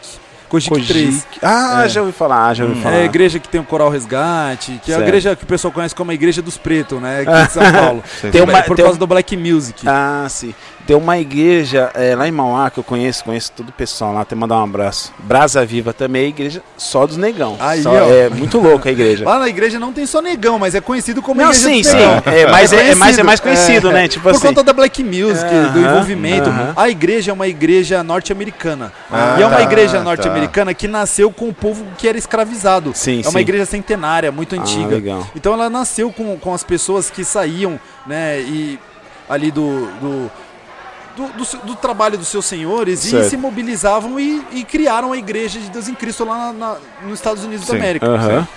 Kojik, Kojik. 3. Ah, É. já ouvi falar, já ouvi falar. É a igreja que tem o Coral Resgate, que é a Certo. igreja que o pessoal conhece como a Igreja dos Pretos, né? Aqui em São [laughs] Paulo. Tem uma- por tem causa um- do Black Music. Ah, sim. Tem uma igreja é, lá em Mauá que eu conheço, conheço todo o pessoal lá, até mandar um abraço. Brasa Viva também é igreja só dos negão. Aí, Só-. É muito louco a igreja. Lá na igreja não tem só negão, mas é conhecido como Não, igreja sim, sim. É, mas é, é mais, é mais conhecido, é. né? Tipo Por assim. conta da Black Music, do Aham, envolvimento. aham. A igreja é uma igreja norte-americana. Ah, e é uma tá, igreja tá. norte-americana que nasceu com o povo que era escravizado. Sim, é uma sim. igreja centenária, muito Ah, antiga. legal. Então ela nasceu com, com as pessoas que saíam, né, e ali do, do, do, do do trabalho dos seus senhores e Certo. se mobilizavam e, e criaram a igreja de Deus em Cristo lá na- na- nos Estados Unidos da Sim. América. Aham.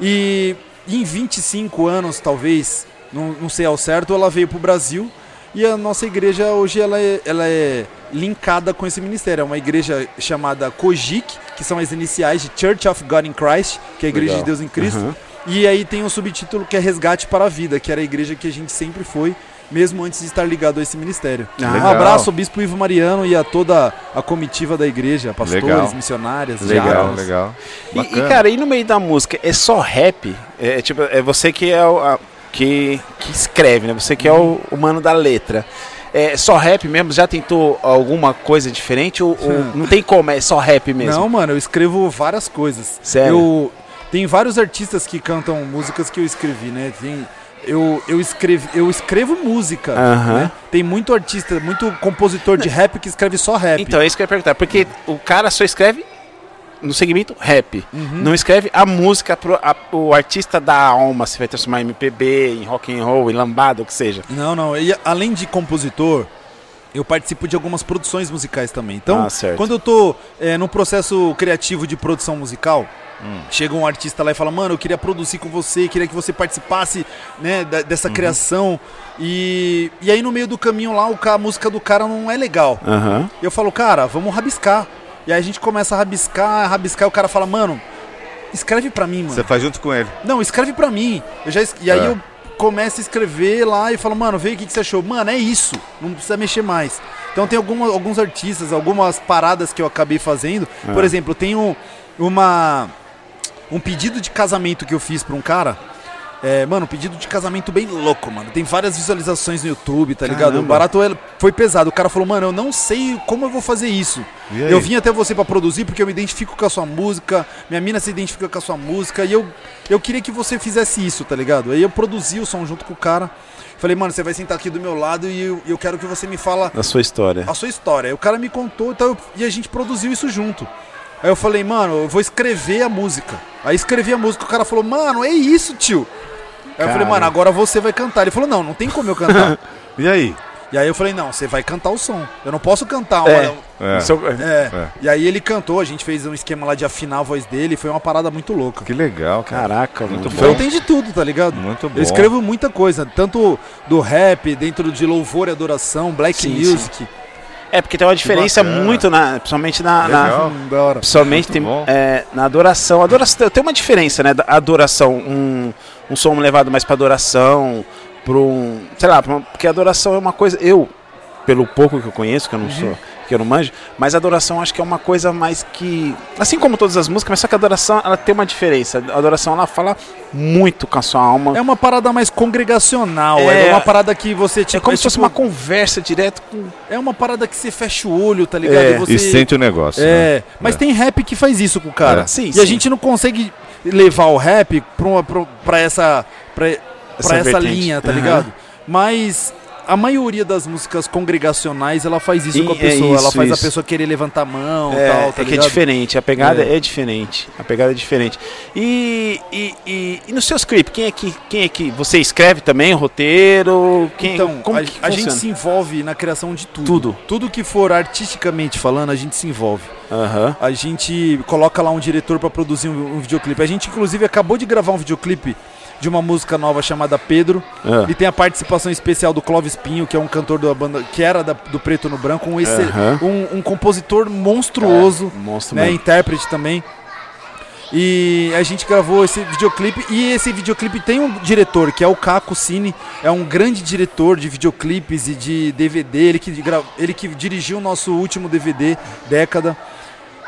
E em 25 anos, talvez, não, não sei ao certo, ela veio pro Brasil e a nossa igreja hoje ela é, ela é linkada com esse ministério. É uma igreja chamada COGIC, que são as iniciais de Church of God in Christ, que é a igreja Legal. de Deus em Cristo. Aham. E aí tem um subtítulo que é Resgate para a Vida, que era a igreja que a gente sempre foi, mesmo antes de estar ligado a esse ministério. Ah, um legal. abraço ao Bispo Ivo Mariano e a toda a comitiva da igreja, pastores, Legal. missionárias, Legal, Legal, diáconos. legal. E, e, cara, e no meio da música, é só rap? É, tipo, é você que é o. a- que, que escreve, né? Você que é o, o mano da letra. É só rap mesmo? Já tentou alguma coisa diferente? Ou, ou [laughs] não tem como, é só rap mesmo? Não, mano, eu escrevo várias coisas. Sério? Eu tem vários artistas que cantam músicas que eu escrevi, né? Tem eu, eu, escrevi, eu escrevo música. Aham. né? Tem muito artista, muito compositor de rap que escreve só rap. Então, é isso que eu ia perguntar. Porque o cara só escreve no segmento rap. Uhum. Não escreve a música pro a- o artista da alma, se vai transformar em MPB, em rock and roll, em lambada, o que seja. Não, não. E além de compositor, eu participo de algumas produções musicais também. Então, Ah, certo. quando eu tô é, no processo criativo de produção musical, chega um artista lá e fala, mano, eu queria produzir com você, queria que você participasse né, da- dessa criação. E, e aí no meio do caminho lá, o, a música do cara não é legal. E eu falo, cara, vamos rabiscar. E aí a gente começa a rabiscar, rabiscar, e o cara fala, mano, escreve pra mim, mano. Você faz junto com ele. Não, escreve pra mim. Eu já es- E aí É. eu começo a escrever lá e falo, mano, vê o que, que você achou. Mano, é isso. Não precisa mexer mais. Então tem alguma, alguns artistas, algumas paradas que eu acabei fazendo. É. Por exemplo, eu tenho uma. Um pedido de casamento que eu fiz pra um cara. É, mano, pedido de casamento bem louco, mano. Tem várias visualizações no YouTube, tá ligado? O Caramba. barato é- foi pesado. O cara falou, mano, eu não sei como eu vou fazer isso. Eu vim até você pra produzir porque eu me identifico com a sua música, minha mina se identifica com a sua música e eu, eu queria que você fizesse isso, tá ligado? Aí eu produzi o som junto com o cara. Falei, mano, você vai sentar aqui do meu lado e eu, eu quero que você me fala Da sua história. a sua história. Aí o cara me contou então e a gente produziu isso junto. Aí eu falei, mano, eu vou escrever a música. Aí escrevi a música, o cara falou, mano, é isso, tio. Aí eu falei, mano, agora você vai cantar. Ele falou, não, não tem como eu cantar. [laughs] E aí? e aí eu falei, não, você vai cantar o som. Eu não posso cantar uma, É. É. É. É. E aí ele cantou, a gente fez um esquema lá de afinar a voz dele, foi uma parada muito louca. Que legal, cara. Caraca, Muito bom. Então tem de tudo, tá ligado? Muito bom. Eu escrevo muita coisa, tanto do rap, dentro de louvor e adoração, black Sim, music. É, porque tem uma diferença muito, na, principalmente na, na- Legal. Hum, da hora. Principalmente tem, é, na adoração. Adoração tem uma diferença, né? da Adoração, um, um som levado mais pra adoração, pra um. Sei lá, pra uma- porque adoração é uma coisa. Eu, pelo pouco que eu conheço, que eu não sou. Que eu não manjo, mas adoração acho que é uma coisa mais que. Assim como todas as músicas, mas só que a adoração ela tem uma diferença. A adoração ela fala muito com a sua alma. É uma parada mais congregacional, É. é, uma parada que você, tipo, É como é se fosse tipo- uma conversa direto com. é uma parada que você fecha o olho, tá ligado? É. E você... E sente o negócio. né? É, mas tem rap que faz isso com o cara. É. Sim, e sim. a gente não consegue levar o rap pra, uma, pra, essa, pra, Essa essa, linha, tá Aham. ligado? Mas a maioria das músicas congregacionais, ela faz isso E- com a é pessoa. ela isso, faz isso. a pessoa querer levantar a mão É, tal, tá é que é diferente, a pegada é. É. diferente. A pegada é diferente. E, e, e, e nos seus clipes, quem é que quem é que você escreve também o roteiro? Quem, Então, como a, que a gente se envolve na criação de tudo. Tudo. Tudo que for artisticamente falando, a gente se envolve. Aham. A gente coloca lá um diretor pra produzir um, um videoclipe. A gente, inclusive, acabou de gravar um videoclipe de uma música nova chamada Pedro. Ah. E tem a participação especial do Clóvis Pinho, que é um cantor da banda, que era da- do Preto no Branco, um, excel- um, um compositor monstruoso, É, monstro né, intérprete também. E a gente gravou esse videoclipe e esse videoclipe tem um diretor, que é o Caco Cine, é um grande diretor de videoclipes e de DVD, ele que, ele que dirigiu o nosso último DVD, Década.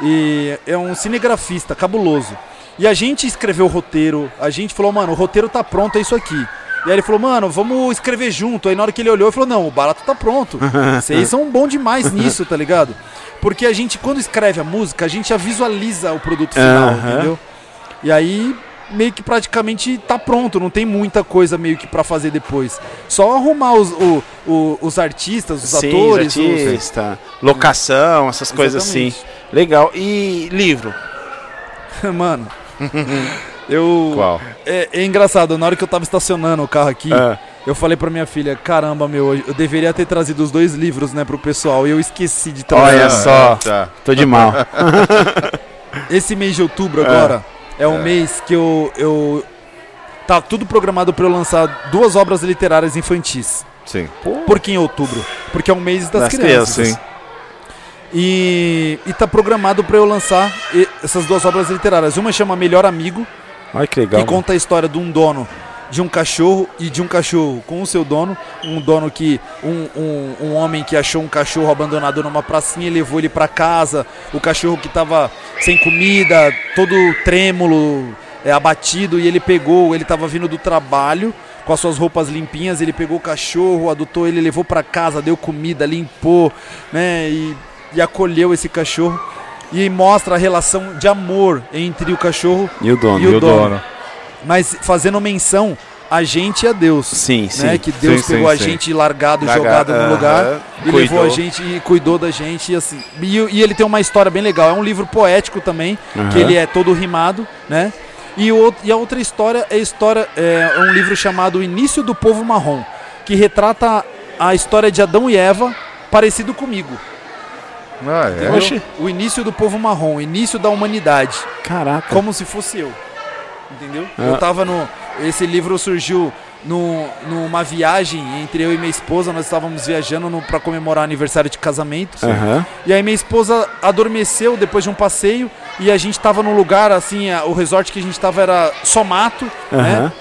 E é um cinegrafista cabuloso. E a gente escreveu o roteiro, a gente falou, mano, o roteiro tá pronto, é isso aqui. E aí ele falou, mano, vamos escrever junto. Aí na hora que ele olhou, ele falou, não, o barato tá pronto. [laughs] Vocês são bom demais nisso, tá ligado? Porque a gente, quando escreve a música, a gente já visualiza o produto final, Aham. entendeu? E aí, meio que praticamente tá pronto, não tem muita coisa meio que pra fazer depois. Só arrumar os, o- o- os artistas, os Sim, atores. os- artista, locação, essas coisas assim. Exatamente. Legal. E livro? [laughs] Mano, [laughs] eu. Qual? É, é engraçado, na hora que eu tava estacionando o carro aqui, Ah. eu falei pra minha filha: caramba, meu, eu deveria ter trazido os dois livros, né, pro pessoal. E eu esqueci de trazer. Olha só. Tá. Tô de mal. [laughs] Esse mês de outubro agora é, um É. mês que eu, eu. Tá tudo programado pra eu lançar duas obras literárias infantis. Sim. Por que em outubro? Porque é um mês das, Das crianças. crianças. Sim. E, e tá programado pra eu lançar essas duas obras literárias. Uma chama Melhor Amigo, Olha que legal. que conta a história de um dono de um cachorro e de um cachorro com o seu dono. Um dono que. Um, um, um homem que achou um cachorro abandonado numa pracinha e levou ele pra casa. O cachorro que tava sem comida, todo trêmulo, é, abatido, e ele pegou, ele tava vindo do trabalho. Com as suas roupas limpinhas, ele pegou o cachorro, adotou ele, levou pra casa, deu comida, limpou, né? E, e acolheu esse cachorro. E mostra a relação de amor entre o cachorro E o dono? E o E o dono. dono. mas fazendo menção a gente e a Deus. Sim, sim. Né? Que Deus Sim, pegou sim, a sim. gente largado, Largado, jogado no lugar e Cuidou. levou a gente e cuidou da gente e assim. E, e ele tem uma história bem legal. É um livro poético também, Aham. que ele é todo rimado, né? E, o, e a outra história é história é um livro chamado O Início do Povo Marrom, que retrata a história de Adão e Eva parecido comigo. Ah, é. Oxi. O início do povo marrom, o início da humanidade. Caraca. como se fosse eu. Entendeu? Ah. Eu tava no. Esse livro surgiu no, numa viagem entre eu e minha esposa. Nós estávamos viajando para comemorar o aniversário de casamento. Aham. E aí minha esposa adormeceu depois de um passeio. E a gente tava num lugar, assim, a- o resort que a gente tava era só mato, né? Aham.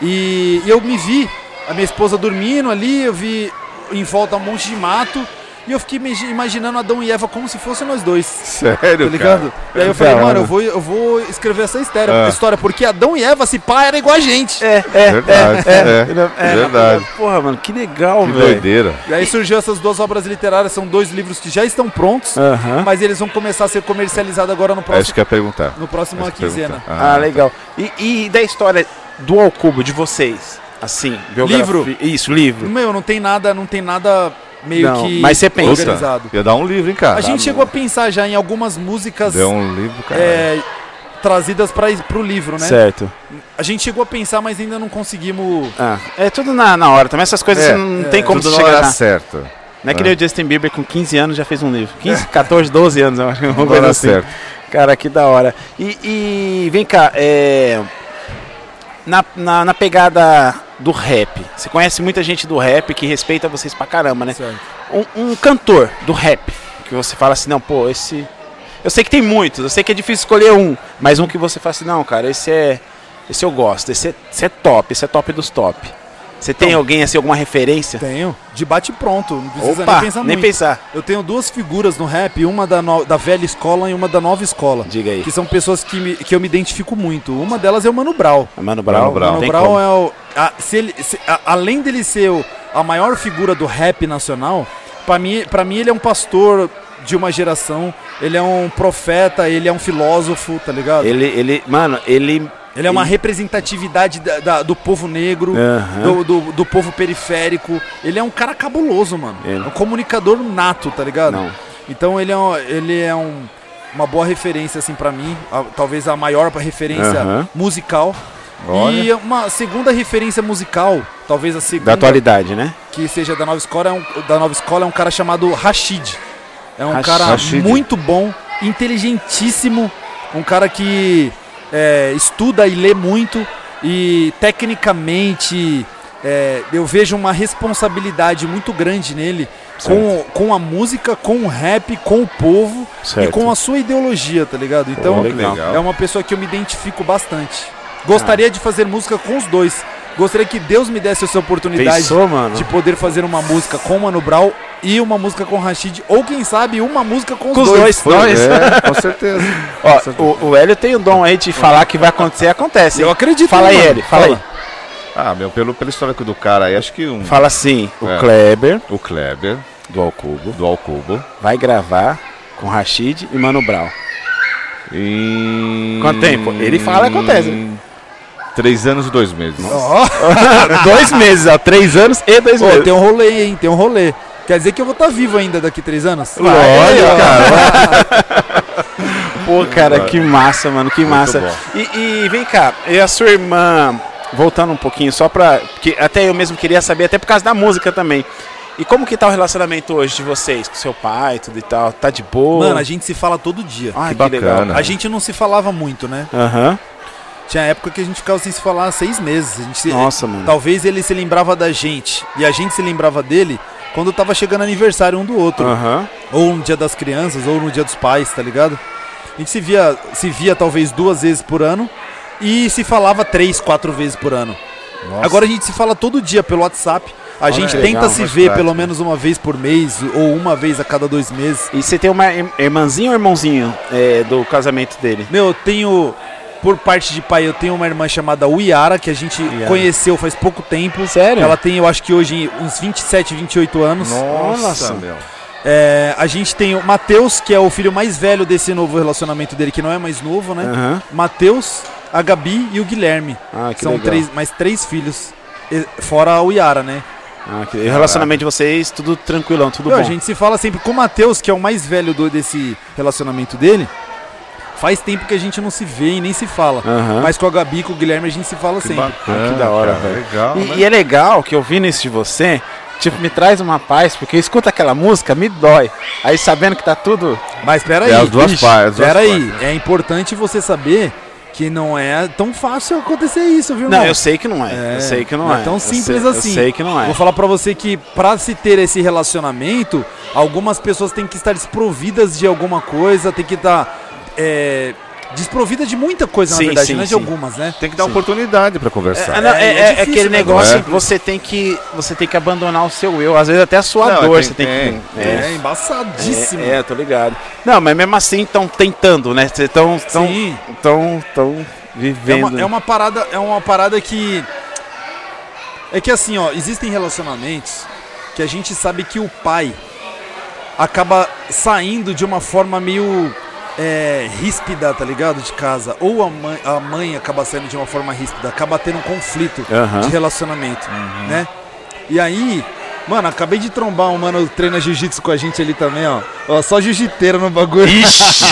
E, e eu me vi, a minha esposa dormindo ali, eu vi em volta um monte de mato. E eu fiquei imagi- imaginando Adão e Eva como se fossem nós dois. Sério, Tá ligado? E aí eu Que falei, mano, eu vou, eu vou escrever essa história, Ah. história, porque Adão e Eva, se pá, era igual a gente. É, é, cara? Verdade. É, é, verdade. Porra, mano, que legal, Que velho. doideira. E aí surgiu essas duas obras literárias, são dois livros que já estão prontos, Aham. mas eles vão começar a ser comercializados agora no Acho próximo, que ia perguntar. no próximo Acho quinzena. perguntar. Ah, legal. E, e da história do Ao Cubo de vocês? Assim, biografia. Livro? Isso, livro. Meu, não tem nada, não tem nada meio Não, que mas você pensa. Organizado. ia dar um livro, hein, cara? A gente chegou a pensar já em algumas músicas Deu um livro, cara. é, trazidas para o livro, né? Certo. A gente chegou a pensar, mas ainda não conseguimos. Ah, é tudo na, na hora. Também essas coisas É, você não é. tem como Tudo chegar hora na... certa. Não é que nem o Justin Bieber com 15 anos já fez um livro. 15, 14, 12 anos, eu acho. Uma coisa hora assim. certa. Cara, que da hora. E, e vem cá, é, na, na, na pegada do rap. Você conhece muita gente do rap que respeita vocês pra caramba, né? Um, um cantor do rap que você fala assim, não, pô, esse. Eu sei que tem muitos, eu sei que é difícil escolher um, mas um que você fala assim, não, cara, esse é. Esse eu gosto, esse é, esse é top, esse é top dos top. Você tem Então, alguém assim, alguma referência? Tenho. De bate pronto. Não precisa Opa, nem pensar nem muito. pensar. Eu tenho duas figuras no rap, uma da, no- da velha escola e uma da nova escola. Diga aí. Que são pessoas que, me- que eu me identifico muito. Uma delas é o Mano Brown. Mano Brown. Mano Brown. Mano Brown é o. a- se ele, se- a- além dele ser o- a maior figura do rap nacional, pra mim, pra mim ele é um pastor de uma geração. Ele é um profeta, ele é um filósofo, tá ligado? Ele, ele, mano, ele. É uma ele- representatividade da- da- do povo negro. Aham. do, do, do povo periférico. Ele é um cara cabuloso, mano. Ele. É um comunicador nato, tá ligado? Não. Então ele é, um, ele é um- uma boa referência, assim, pra mim. A- talvez a maior referência Aham. musical. Olha. E uma segunda referência musical, talvez a segunda Da atualidade, né? que seja da nova escola, é um, da nova escola é um cara chamado Rashid. É um Rashid. cara muito bom, inteligentíssimo, um cara que é, estuda e lê muito e tecnicamente é, eu vejo uma responsabilidade muito grande nele com, com a música, com o rap, com o povo Certo. e com a sua ideologia, tá ligado? Então Pô, é uma pessoa que eu me identifico bastante. Gostaria de fazer música com os dois, Gostaria que Deus me desse essa oportunidade Pensou, mano? de poder fazer uma música com Mano Brown e uma música com Rashid, ou quem sabe uma música com, Com os dois. dois. Nós. É, [laughs] com certeza. Ó, o, o Hélio tem o dom aí de falar que vai acontecer, acontece. Eu acredito, Fala aí. Hélio, fala, aí. Ah, meu, pelo, pelo histórico do cara aí, acho que um, Fala assim, o É. Kleber, o Kleber, do Alcubo, do Alcubo. vai gravar com Rashid e Mano Brown. Em... Quanto tempo? Ele fala, acontece. Em Três anos e dois meses. Ó, [laughs] dois meses, ó. Três anos e dois meses. tem um rolê, hein? Tem um rolê. Quer dizer que eu vou estar vivo ainda daqui três anos? Olha, cara. [laughs] Pô, cara, que massa, mano, que massa. E, e vem cá, e a sua irmã, voltando um pouquinho, só pra. Porque até eu mesmo queria saber, até por causa da música também. E como que tá o relacionamento hoje de vocês, com seu pai e tudo e tal? Tá de boa? Mano, a gente se fala todo dia. Ai, Que que, legal. bacana. A gente não se falava muito, né? Aham. Tinha época que a gente ficava sem se falar há seis meses. Se- Nossa, mano. Talvez ele se lembrava da gente e a gente se lembrava dele quando tava chegando aniversário um do outro. Aham. Ou no dia das crianças, ou no dia dos pais, tá ligado? A gente se via, se via talvez duas vezes por ano e se falava três, quatro vezes por ano. Nossa. Agora a gente se fala todo dia pelo WhatsApp. A gente que tenta legal, se ver prático. pelo menos uma vez por mês ou uma vez a cada dois meses. E você tem uma ir- irmãzinha ou irmãozinho é, do casamento dele? Meu, eu tenho, por parte de pai, eu tenho uma irmã chamada Uiara, que a gente Iara. conheceu faz pouco tempo. Sério? Ela tem, eu acho que hoje, uns 27, 28 anos. Nossa, Nossa. meu. É, a gente tem o Matheus, que é o filho mais velho desse novo relacionamento dele, que não é mais novo, né? Aham. Matheus, a Gabi e o Guilherme. Ah, que São legal. três, mais três filhos. E- Fora a Uiara, né? Ah, que... E o relacionamento de vocês, tudo tranquilão, tudo Meu, bom. a gente se fala sempre com o Matheus, que é o mais velho do, desse relacionamento dele. Faz tempo que a gente não se vê e nem se fala. Aham. Mas com a Gabi e com o Guilherme a gente se fala Que sempre. bacana, Ah, que da hora, cara, velho. Legal, né? E, e é legal que eu vi isso de você, tipo, me traz uma paz, porque eu escuto aquela música, me dói. Aí sabendo que tá tudo. Mas peraí. É as duas partes, Peraí, é importante você saber que não é tão fácil acontecer isso, viu, Não, irmão? eu sei que não é. É, eu sei que não, não é. é tão Eu simples sei- assim. Eu sei que não é. Vou falar pra você que pra se ter esse relacionamento, algumas pessoas têm que estar desprovidas de alguma coisa, tem que estar é, desprovida de muita coisa, Sim, na verdade, sim, não é de sim. algumas, né? Tem que dar oportunidade pra conversar. É, não, é- É, é é difícil, aquele né, negócio é? que você tem que você tem que abandonar o seu eu, às vezes até a sua Não, dor, tem- você tem, tem, que É, é, embaçadíssimo. é, é, tô ligado. Não, mas mesmo assim estão tentando, né? Vocês estão tão, Sim. tão, tão É vivendo. uma, é uma parada, é uma parada que é que assim, ó, existem relacionamentos que a gente sabe que o pai acaba saindo de uma forma meio é, ríspida, tá ligado? De casa. Ou a mãe, a mãe acaba saindo de uma forma ríspida, acaba tendo um conflito Aham. de relacionamento, né? E aí, mano, acabei de trombar um mano treina jiu-jitsu com a gente ali também, ó. Ó, só jiu-jiteira no bagulho. [laughs]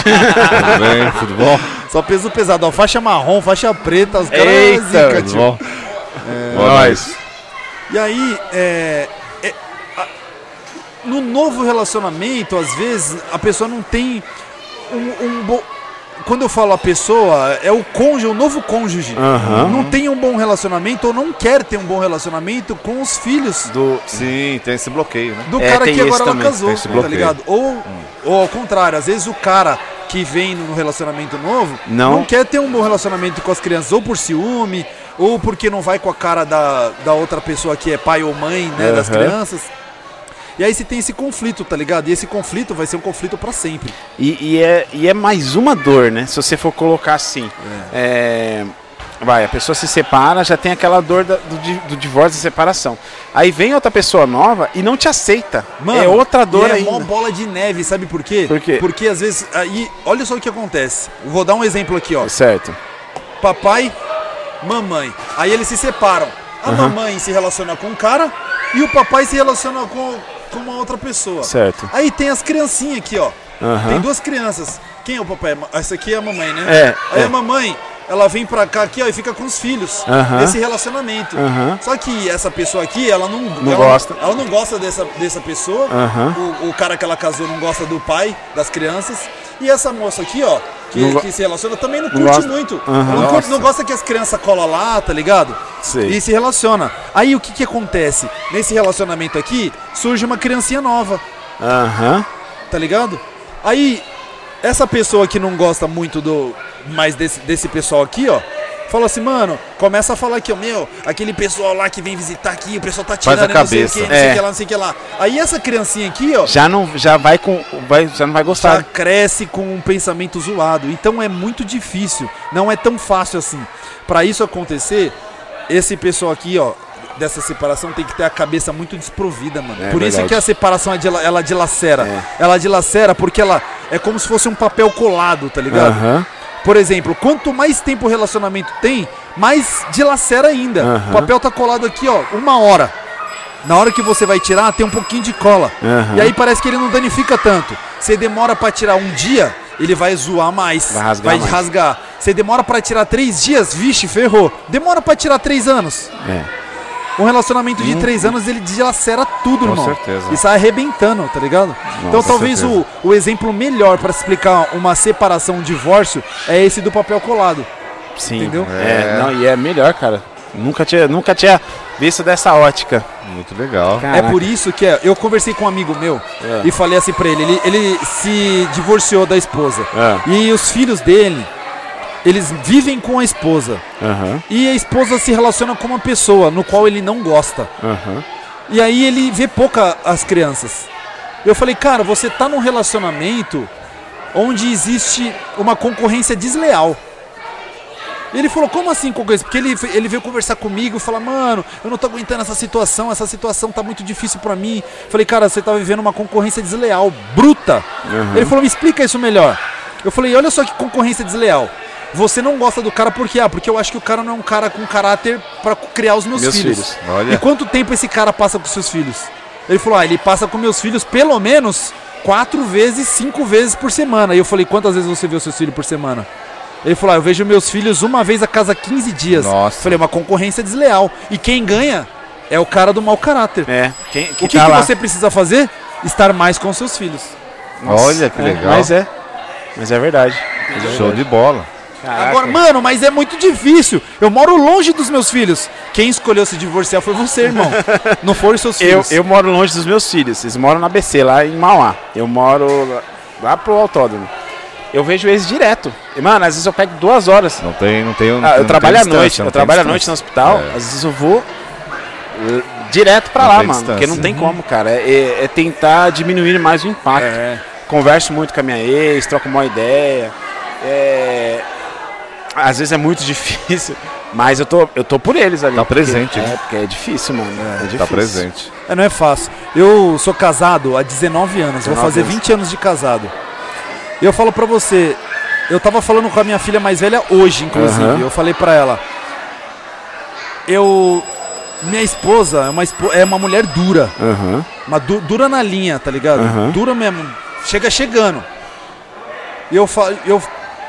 Tudo bem? Tudo bom? Só peso pesado, ó. Faixa marrom, faixa preta, os caras Eita, zica, Tudo bom? É. E aí, é, é, a- no novo relacionamento, às vezes, a pessoa não tem um, um bom. Quando eu falo a pessoa, é o cônjuge, o novo cônjuge. Aham. Não tem um bom relacionamento ou não quer ter um bom relacionamento com os filhos do Sim, tem esse bloqueio, né? do É, cara que agora ela casou, tem esse tá ligado? Ou, ou ao contrário, às vezes o cara que vem no relacionamento novo Não. quer ter um bom relacionamento com as crianças, ou por ciúme, ou porque não vai com a cara da, da outra pessoa que é pai ou mãe, né, das Aham. crianças. E aí você tem esse conflito, tá ligado? E esse conflito vai ser um conflito pra sempre. E, e é, e é mais uma dor, né? Se você for colocar assim. É, vai, a pessoa se separa, já tem aquela dor da- do, do divórcio e separação. Aí vem outra pessoa nova e não te aceita. é outra dor e é ainda. mó bola de neve, sabe por quê? Por quê? Porque às vezes aí, olha só o que acontece. Vou dar um exemplo aqui, ó. Certo. papai, mamãe. Aí eles se separam. A Aham. mamãe se relaciona com um cara e o papai se relaciona com, com uma outra pessoa. Certo. Aí tem as criancinhas aqui, ó. Tem duas crianças. Quem é o papai? Essa aqui é a mamãe, né? É, Aí é. a mamãe, ela vem pra cá aqui, ó, e fica com os filhos. Aham. Nesse relacionamento. Só que essa pessoa aqui, ela não, Não ela gosta. Ela não gosta dessa, dessa pessoa. O, o cara que ela casou não gosta do pai, das crianças. E essa moça aqui, ó, que, que se relaciona, também não curte gosta. muito. Ela não, curte- não gosta que as crianças colam lá, tá ligado? Sei. E se relaciona. Aí o que que acontece? Nesse relacionamento aqui, surge uma criancinha nova, Aham. tá ligado? Aí, essa pessoa que não gosta muito do mais desse, desse pessoal aqui, ó, Fala assim, mano, começa a falar aqui, ó, meu, aquele pessoal lá que vem visitar aqui, o pessoal tá tirando, Faz a não sei o cabeça. que, não sei o É. que lá, não sei o que lá. Aí essa criancinha aqui, ó, Já não já vai com vai já não vai já gostar. cresce com um pensamento zoado. Então é muito difícil, não é tão fácil assim. Pra isso acontecer, esse pessoal aqui, ó, dessa separação tem que ter a cabeça muito desprovida, mano. É Por isso verdade. que a separação é ela dilacera. É. Ela dilacera porque ela é como se fosse um papel colado, tá ligado? Por exemplo, quanto mais tempo o relacionamento tem, mais dilacera ainda. O papel tá colado aqui, ó, uma hora. Na hora que você vai tirar, tem um pouquinho de cola. Aham. E aí parece que ele não danifica tanto. Você demora pra tirar um dia, ele vai zoar mais. Vai rasgar mais. rasgar. Você demora pra tirar três dias, vixe, ferrou. Demora pra tirar três anos. É. Um relacionamento de três anos, ele dilacera tudo, Com irmão. certeza. E sai arrebentando, tá ligado? então com talvez o, certeza. o exemplo melhor pra explicar uma separação, um divórcio, é esse do papel colado. Sim. Entendeu? É, não, e é melhor, cara. Nunca tinha, nunca tinha visto dessa ótica. Muito legal. É por isso que é, eu conversei com um amigo meu É. e falei assim pra ele, ele, ele se divorciou da esposa. É. E os filhos dele, eles vivem com a esposa. Aham. E a esposa se relaciona com uma pessoa no qual ele não gosta. Aham. E aí ele vê pouca as crianças. Eu falei, cara, você tá num relacionamento onde existe uma concorrência desleal. Ele falou, como assim concorrência? Porque ele, ele veio conversar comigo e falar, mano, eu não tô aguentando essa situação, essa situação tá muito difícil pra mim. Falei, cara, você tá vivendo uma concorrência desleal, bruta. Ele falou, me explica isso melhor. Eu falei, olha só que concorrência desleal. Você não gosta do cara porque ah, porque eu acho que o cara não é um cara com caráter pra criar os meus, Meus filhos. filhos. Olha. E quanto tempo esse cara passa com seus filhos? Ele falou: ah, ele passa com meus filhos pelo menos quatro vezes, cinco vezes por semana. E eu falei: quantas vezes você vê os seus filhos por semana? Ele falou: ah, eu vejo meus filhos uma vez a cada 15 dias. Nossa. Falei: uma concorrência desleal. E quem ganha é o cara do mau caráter. É. Quem, o que, tá que lá? você precisa fazer? Estar mais com seus filhos. Olha que É, legal. Mas é. Mas é verdade. Mas é Show verdade. de bola. Caraca. Agora, mano, mas é muito difícil. Eu moro longe dos meus filhos. Quem escolheu se divorciar foi você, irmão. Não foram os seus Eu, filhos. eu moro longe dos meus filhos. Eles moram na BC, lá em Mauá. Eu moro lá, lá pro autódromo. Eu vejo eles direto. E, mano, às vezes eu pego duas horas. Não tem, não tem. Ah, não eu tem trabalho à noite. não Eu trabalho à noite no hospital. É. Às vezes eu vou uh, direto pra Não lá, mano. Porque não tem como, cara. É, é tentar diminuir mais o impacto. É. Converso muito com a minha ex, troco uma ideia. É, Às vezes é muito [laughs] difícil. Mas eu tô, eu tô por eles ali. Tá porque- presente, É, né? porque é difícil, mano. É, difícil. Tá presente. É, não é fácil. Eu sou casado há 19 anos, vou 19 fazer anos. 20 anos de casado. E eu falo pra você, eu tava falando com a minha filha mais velha hoje, inclusive. Aham. Eu falei pra ela, eu minha esposa é uma espo- é uma mulher dura, Aham. uma du- dura na linha, tá ligado? Aham. Dura mesmo, chega chegando. E eu falo, eu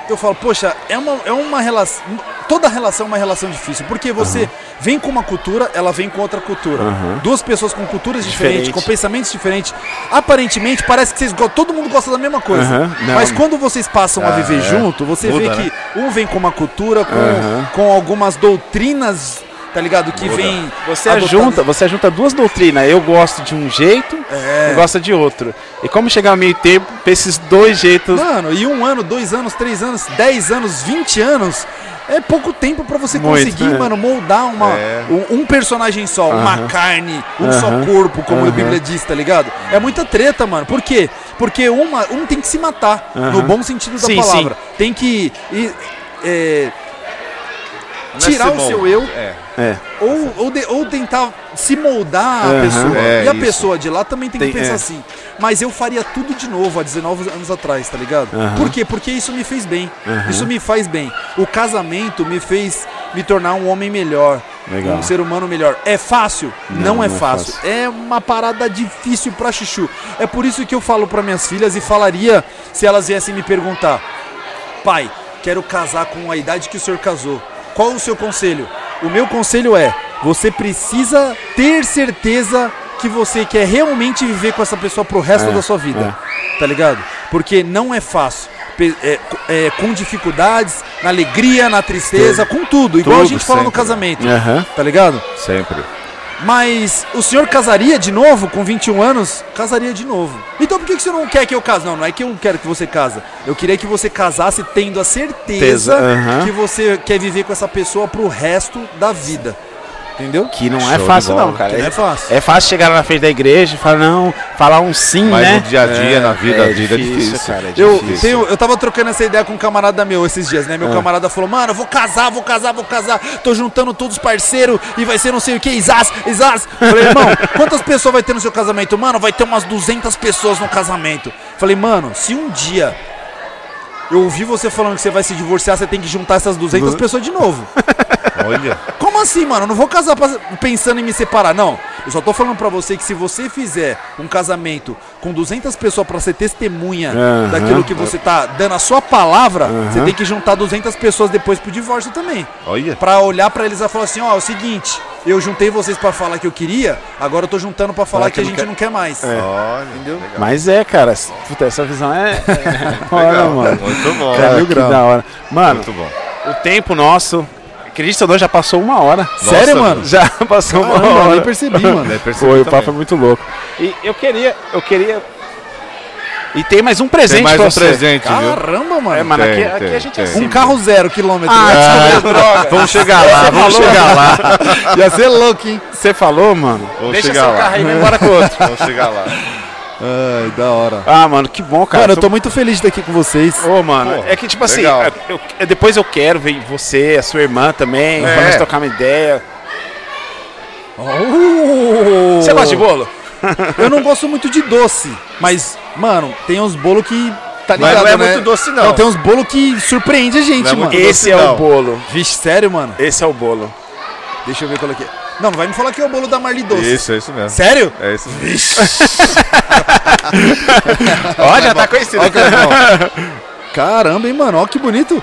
eu falo, poxa, é uma, é uma relação. Toda relação é uma relação difícil. Porque você vem com uma cultura, ela vem com outra cultura. Aham. Duas pessoas com culturas diferentes, Diferente. com pensamentos diferentes. Aparentemente, parece que vocês todo mundo gosta da mesma coisa. Não. Mas quando vocês passam a Ah, viver é. junto, você Muda, vê né? que um vem com uma cultura, com, com algumas doutrinas, tá ligado? Que Muda. vem. Você adotadas- junta, você junta duas doutrinas. Eu gosto de um jeito, É. eu gosto de outro. E como chegar ao meio tempo pra esses dois jeitos. Mano, e um ano, dois anos, três anos, dez anos, vinte anos. É pouco tempo pra você Muito, conseguir, né? mano, moldar uma, É. um, um personagem só, uma Aham. carne, um Aham. só corpo, como a Aham. Bíblia diz, tá ligado? É muita treta, mano. Por quê? Porque uma, um tem que se matar, no bom sentido da Sim, palavra. Tem que ir, é, tirar o seu eu É. É. ou, ou, de- ou tentar se moldar a pessoa. É, e a isso. pessoa de lá também tem, que Tem- pensar é. assim. Mas eu faria tudo de novo há 19 anos atrás, tá ligado? Aham. Por quê? Porque isso me fez bem. Aham. Isso me faz bem. O casamento me fez me tornar um homem melhor. Legal. Um ser humano melhor. É fácil? Não, Não, é, não é fácil. fácil. É uma parada difícil pra chuchu. É por isso que eu falo pra minhas filhas e falaria se elas viessem me perguntar: Pai, quero casar com a idade que o senhor casou. Qual o seu conselho? O meu conselho é: você precisa ter certeza que você quer realmente viver com essa pessoa pro resto É, da sua vida. Tá ligado? Porque não é fácil. É, é, com dificuldades, na alegria, na tristeza, com tudo. Igual a Tudo gente fala no sempre. casamento. Aham. Tá ligado? Sempre. Mas o senhor casaria de novo com 21 anos? Casaria de novo. Então por que, que você não quer que eu case? Não, não é que eu não quero que você casa. Eu queria que você casasse tendo a certeza Tesa, aham. que você quer viver com essa pessoa pro resto da vida. Entendeu? Que não Show é fácil não, cara. Que não é fácil. É fácil chegar na frente da igreja e falar, não, falar um sim, Mas né? no dia a dia, na vida, é a vida é difícil, difícil. cara. é Eu, difícil. tenho, eu tava trocando essa ideia com um camarada meu esses dias, né? Meu Ah. camarada falou, mano, eu vou casar, vou casar, vou casar. Tô juntando todos os parceiros e vai ser não sei o que, Isas, Isas. Falei, irmão, quantas pessoas vai ter no seu casamento? Mano, vai ter umas 200 pessoas no casamento. Falei, mano, se um dia eu ouvi você falando que você vai se divorciar, você tem que juntar essas 200 Du- pessoas de novo. [laughs] Olha. Como assim, mano? Eu não vou casar pensando em me separar, não. Eu só tô falando pra você que se você fizer um casamento com 200 pessoas pra ser testemunha Aham. daquilo que você tá dando a sua palavra, você Aham. tem que juntar 200 pessoas depois pro divórcio também. Olha. Pra olhar pra eles e falar assim, ó, é o seguinte, eu juntei vocês pra falar que eu queria, agora eu tô juntando pra falar que, que a não gente quer. não quer mais. Olha. Entendeu? Legal. Mas é, cara, puta, essa visão é. [laughs] é mano. Muito bom. Cara, mil que da hora. Mano, Muito bom. o tempo nosso. Acredita ou não, já passou uma hora. Sério, Nossa, mano? Já [laughs] passou uma Caramba, eu hora. nem percebi, mano. Deve perceber Foi, o papo é muito louco. E eu queria, eu queria. E tem mais um presente Tem mais pra um você. presente, viu? Caramba, mano. É, mano, Tem, aqui, tem, aqui a gente tem. é assim. Um carro zero quilômetro. Ah, [laughs] droga. [laughs] Vamos chegar lá, vamos chegar lá. Ia ser louco, hein? Você falou, mano? Vamos Deixa chegar seu lá. carro aí vai embora com outro. Vamos chegar lá. Ai, da hora. Ah, mano, que bom, cara. Cara, eu tô muito feliz de estar aqui com vocês. Ô, mano, Porra, é que tipo assim, legal. eu- eu- depois eu quero ver você, a sua irmã também, É. pra nós trocar uma ideia. Oh! Você gosta de bolo? [laughs] Eu não gosto muito de doce, mas, mano, tem uns bolos que. Tá Mas ligado, não é né? muito doce, não. Não, tem uns bolos que surpreende a gente, Não é mano. muito Esse é não. o bolo. Vixe, sério, mano? Esse é o bolo. Deixa eu ver qual é que é. Não, não vai me falar que é o bolo da Marli Doce. Isso, é isso mesmo. Sério? É isso mesmo. [laughs] Ó, já tá conhecido. Ó, cara, ó. Caramba, hein, mano? Ó que bonito.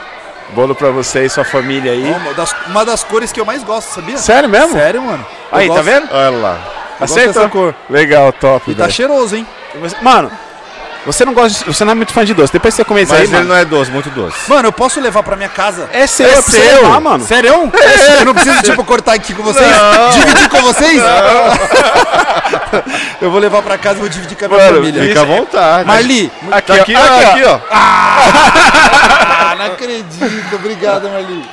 Bolo pra você e sua família aí. Ó, uma, das, uma das cores que eu mais gosto, sabia? Sério mesmo? Sério, mano. Eu Aí, tá gosto- vendo? Olha lá. Acertou. Legal, top. E tá velho. cheiroso, hein? Mano, você não gosta, de- você não é muito fã de doce. Depois que você comer isso Mas aí, ele mano, não é doce, muito doce. Mano, eu posso levar pra minha casa? é seu, É é seu, seu? levar, mano. Sério? [laughs] Eu não preciso, tipo, cortar aqui com vocês? Dividir com vocês? eu vou levar pra casa e vou dividir com a minha Mano, família. Fica à vontade. Marli, Aqui, Tá aqui, ó, ó, aqui, aqui, ó. ah, não acredito. Obrigado, Marli.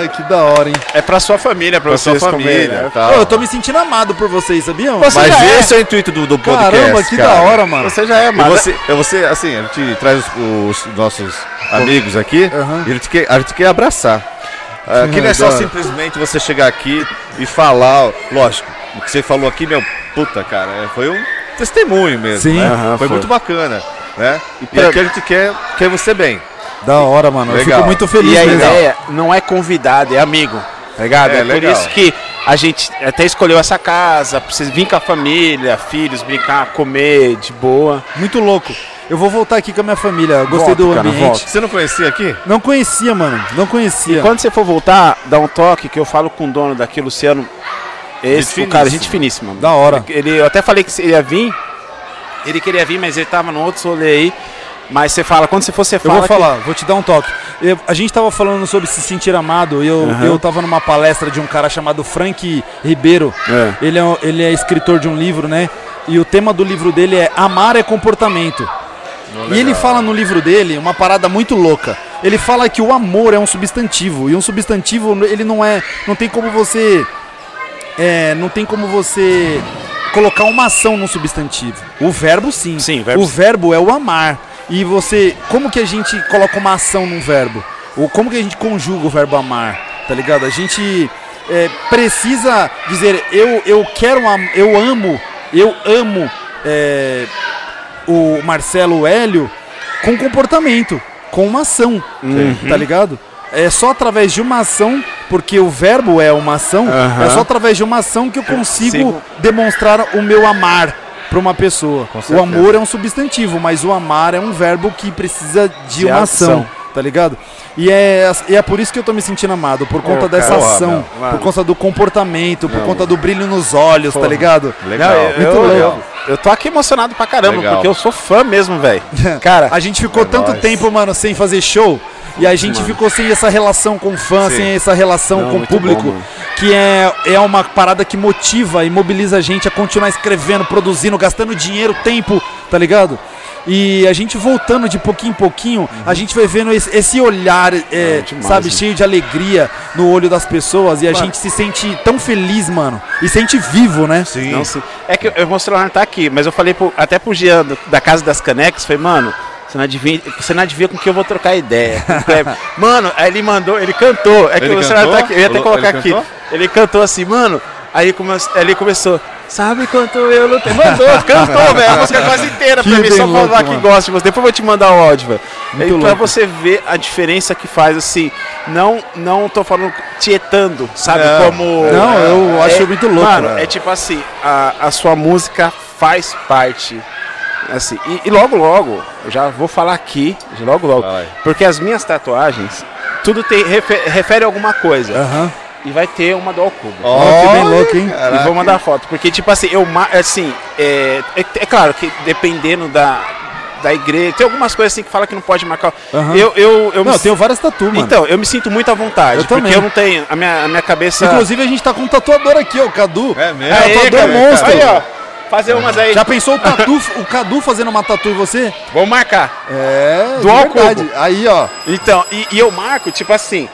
Ai, que da hora, hein? É pra sua família, pra, Pra sua família, comerem, né? tá. Eu tô me sentindo amado por vocês, sabiam? Você Mas é. esse é o intuito do, do podcast. Caramba, que cara. da hora, mano. Você já é, E mano. você, é você, assim, a gente traz os, os nossos amigos aqui Aham. e a gente quer, a gente quer abraçar. Ah, que não é só simplesmente você chegar aqui e falar, lógico, o que você falou aqui, meu, puta, cara, é, foi um testemunho mesmo, Sim. né? Aham, foi, foi. muito bacana, né? E, pra- aqui a gente quer, quer você bem. Da hora, mano. Eu Legal. fico muito feliz E a mesmo. ideia não é convidado, é amigo. Tá ligado? É, É, por legal. isso que a gente até escolheu essa casa, pra vocês virem com a família, filhos, brincar, comer de boa. Muito louco. Eu vou voltar aqui com a minha família. Eu gostei Volta, do cara, ambiente. volta. Você não conhecia aqui? Não conhecia, mano. Não conhecia. Quando você for voltar, dá um toque que eu falo com o dono daqui, Luciano. Esse, Gente o cara, gente finíssima. Da hora. Ele, eu até falei que ele ia vir. Ele queria vir, mas ele tava no outro rolê aí. Mas você fala, quando você for, você Eu fala. vou que- falar, vou te dar um toque. Eu- a gente tava falando sobre se sentir amado e eu, Aham. eu tava numa palestra de um cara chamado Frank Ribeiro. É. Ele, é, ele é escritor de um livro, né? E o tema do livro dele é Amar é Comportamento. E ele fala no livro dele uma parada muito louca. Ele fala que o amor é um substantivo e um substantivo ele não é, não tem como você, é, não tem como você colocar uma ação num substantivo. O verbo sim. Sim, o verbo o verbo é o amar. E você, como que a gente coloca uma ação num verbo? Ou como que a gente conjuga o verbo amar? Tá ligado? A gente é, precisa dizer eu eu quero eu amo eu amo é, o Marcelo Hélio com comportamento, com uma ação, tá ligado? É só através de uma ação, porque o verbo é uma ação, Aham. é só através de uma ação que eu consigo Consigo. demonstrar o meu amar para uma pessoa. O amor é um substantivo, mas o amar é um verbo que precisa de, De uma ação. ação. Tá ligado? E é, e é por isso que eu tô me sentindo amado, por conta Ô, dessa cara, ação, mano, mano. por conta do comportamento, por Não, conta do brilho nos olhos, tá Porra. ligado? Legal. Não, eu, Muito eu, legal. eu, eu tô aqui emocionado pra caramba, Legal. porque eu sou fã mesmo, velho. [laughs] Cara, A gente ficou É tanto nóis. tempo, mano, sem fazer show. E a gente mano. ficou sem essa relação com fã, Sim. sem essa relação Não, com o público, bom, que é, é uma parada que motiva e mobiliza a gente a continuar escrevendo, produzindo, gastando dinheiro, tempo, tá ligado? E a gente voltando de pouquinho em pouquinho, a gente vai vendo esse, esse olhar, é, É, demais, sabe, cheio de alegria no olho das pessoas e a Mano. gente se sente tão feliz, mano. E sente vivo, né? Sim. Não, sim. É que eu- meu celular não tá aqui, mas eu falei pro- até pro Jean do- da Casa das Canecas, falei, mano, você não adivinha, você não adivinha com que eu vou trocar ideia. o [laughs] mano, aí ele mandou, ele cantou. É que Ele o celular cantou? tá aqui. Eu ia até Ele colocar aqui. cantou? Ele cantou assim, mano. Aí come, ele começou. Sabe quanto eu lutei? Mandou, [laughs] cantou, velho. A música quase inteira pra Que mim, só bem falar louco, que mano. gosta de você. Depois eu vou te mandar o áudio, velho. Muito pra louco. você ver a diferença que faz, assim. Não, não tô falando tietando, sabe? Não. Como. Não, eu acho É, muito louco. Mano, velho. é tipo assim, a, a sua música faz parte. Assim, e, e logo, logo, eu já vou falar aqui, logo, logo, Vai. porque as minhas tatuagens, tudo tem, refe- refere a alguma coisa. Aham. E vai ter uma do Alcubo. Ó, que bem louco, hein? E vou mandar foto, porque tipo assim, eu, assim, é, é, é claro que dependendo da, da igreja, tem algumas coisas assim que fala que não pode marcar. Aham. Eu, eu, eu Não, me eu tenho várias tatu, mano. Então, eu me sinto muito à vontade, Eu porque também. eu não tenho, a minha, a minha cabeça... Inclusive, a gente tá com um tatuador aqui, ó, o Cadu. É mesmo? É, Aê, tatuador cara, monstro. Aí, ó, fazer umas aí. Já pensou o tatu, o Cadu fazendo uma tatu em você? Vamos marcar. É, Do Alcubo. Aí, ó. Então, e, e eu marco, tipo assim,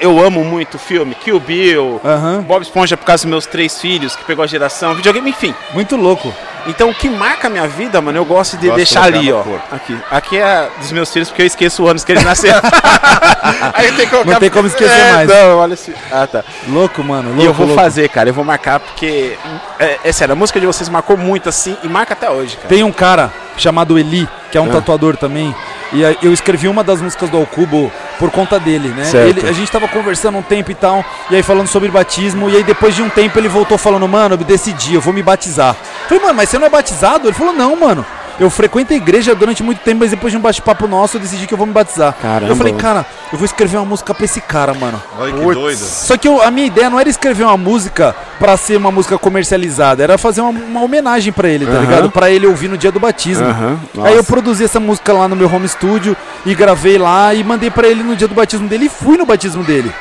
eu amo muito o filme, Kill Bill, Aham. Bob Esponja por causa dos meus três filhos, que pegou a geração, videogame, enfim. Muito louco. Então, o que marca a minha vida, mano, eu gosto de Gosto de deixar ali, ó. corpo. Aqui. Aqui é dos meus filhos, porque eu esqueço o ano que eles nasceram. [laughs] Aí que colocar... Não tem como esquecer É, mais. Não, olha assim. Ah, tá. Louco, mano. Louco, e eu vou louco. fazer, cara, eu vou marcar, porque... É, é sério, a música de vocês marcou muito, assim, e marca até hoje, cara. Tem um cara chamado Eli, que é um Ah. tatuador também. E eu escrevi uma das músicas do Alcubo por conta dele, né? Ele- a gente tava conversando um tempo e tal, e aí falando sobre batismo, e aí depois de um tempo ele voltou falando, mano, eu decidi, eu vou me batizar. Falei, mano, mas você não é batizado? Ele falou, não, mano. Eu frequento a igreja durante muito tempo, mas depois de um bate-papo nosso eu decidi que eu vou me batizar. Caramba. Eu falei, cara, eu vou escrever uma música pra esse cara, mano. Olha que doido. Só que eu- a minha ideia não era escrever uma música pra ser uma música comercializada, era fazer uma, uma homenagem pra ele, tá Aham. ligado? Pra ele ouvir no dia do batismo. Aham, Aí eu produzi essa música lá no meu home studio e gravei lá e mandei pra ele no dia do batismo dele e fui no batismo dele.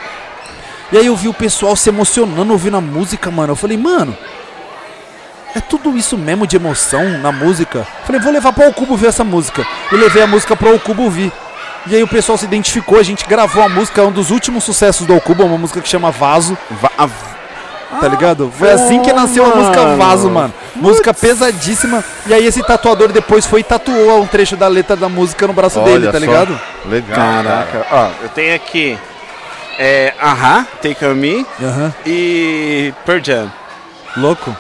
E aí eu vi o pessoal se emocionando ouvindo a música, mano. Eu falei, mano, é tudo isso mesmo de emoção na música? Falei, vou levar pro Cubo ver essa música. E levei a música pro Cubo ouvir. E aí o pessoal se identificou, a gente gravou a música, é um dos últimos sucessos do Alcubo, uma música que chama Vaso, Va- a- tá ligado? Foi assim que nasceu a música. Vaso, mano. Música pesadíssima. E aí esse tatuador depois foi e tatuou um trecho da letra da música no braço dele, Olha tá só. ligado? Legal. cara. Caraca, ó, eu tenho aqui é, Ahá, Take On Me Aham. e Pearl Jam. Louco.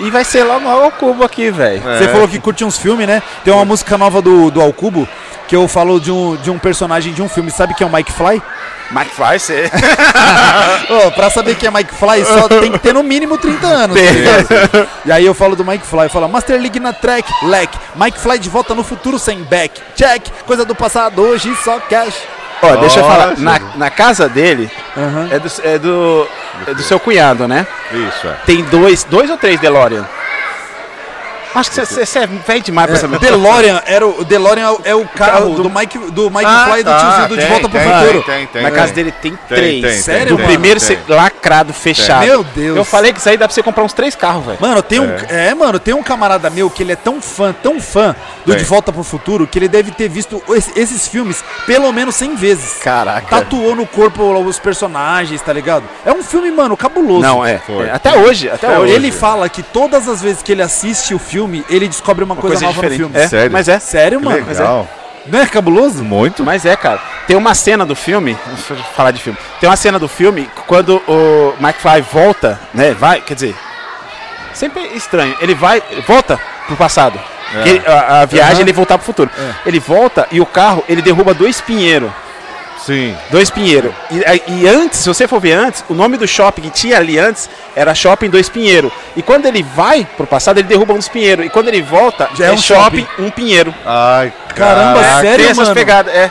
E vai ser lá no Alcubo aqui, velho. É. Você falou que curte uns filmes, né? Tem uma música nova do, do Alcubo que eu falo de um, de um personagem de um filme. Sabe quem é o Mike Fly? Mike Fly, você... [laughs] Ô, pra saber quem é Mike Fly, só tem que ter no mínimo 30 anos. tá? E aí eu falo do Mike Fly, eu falo Master League na track, leque. Mike Fly de volta no futuro sem back. Check, coisa do passado, hoje só cash. Ó, deixa eu falar, na, na casa dele, Aham. é do, é, do, é do seu cunhado, né? Isso, é. Tem dois, dois ou três DeLorean? Acho que você é velho demais pra saber. DeLorean era o o DeLorean é o carro do- Mike do Mike Ah, Fly e do tá, tiozinho do De tem, Volta pro tem, Futuro. Tem, tem, Na tem. casa dele tem, três. tem, Sério, do mano? primeiro tem. ser lacrado, fechado. Meu Deus. Eu falei que isso aí dá pra você comprar uns três carros, velho. Mano, tem um. É. mano, tem um camarada meu que ele é tão fã, tão fã do Tem. De Volta pro Futuro, que ele deve ter visto esse- esses filmes pelo menos 100 vezes. Caraca. Tatuou no corpo os personagens, tá ligado? É um filme, mano, cabuloso. Não, é. Foi. é, Até hoje, até, Até hoje. Ele fala que todas as vezes que ele assiste o filme, ele descobre uma, Uma coisa, coisa nova diferente. no filme. É, Sério? Mas é. Sério, mano? Legal. Não é cabuloso? Muito. Mas é, cara. Tem uma cena do filme, deixa eu falar de filme. Tem uma cena do filme quando o McFly volta, né? Vai, quer dizer, sempre estranho. Ele vai, volta pro passado. É. Que a, a viagem Aham. ele voltar pro futuro. É. Ele volta e o carro ele derruba dois pinheiros. Sim. Dois Pinheiro. E, e antes, se você for ver antes, o nome do shopping que tinha ali antes era Shopping Dois Pinheiro. E quando ele vai pro passado, ele derruba um dos Pinheiro. E quando ele volta, Já é, é um shopping, um Pinheiro. Ai, Caramba, caraca. sério, Tem essas mano? pegadas, é.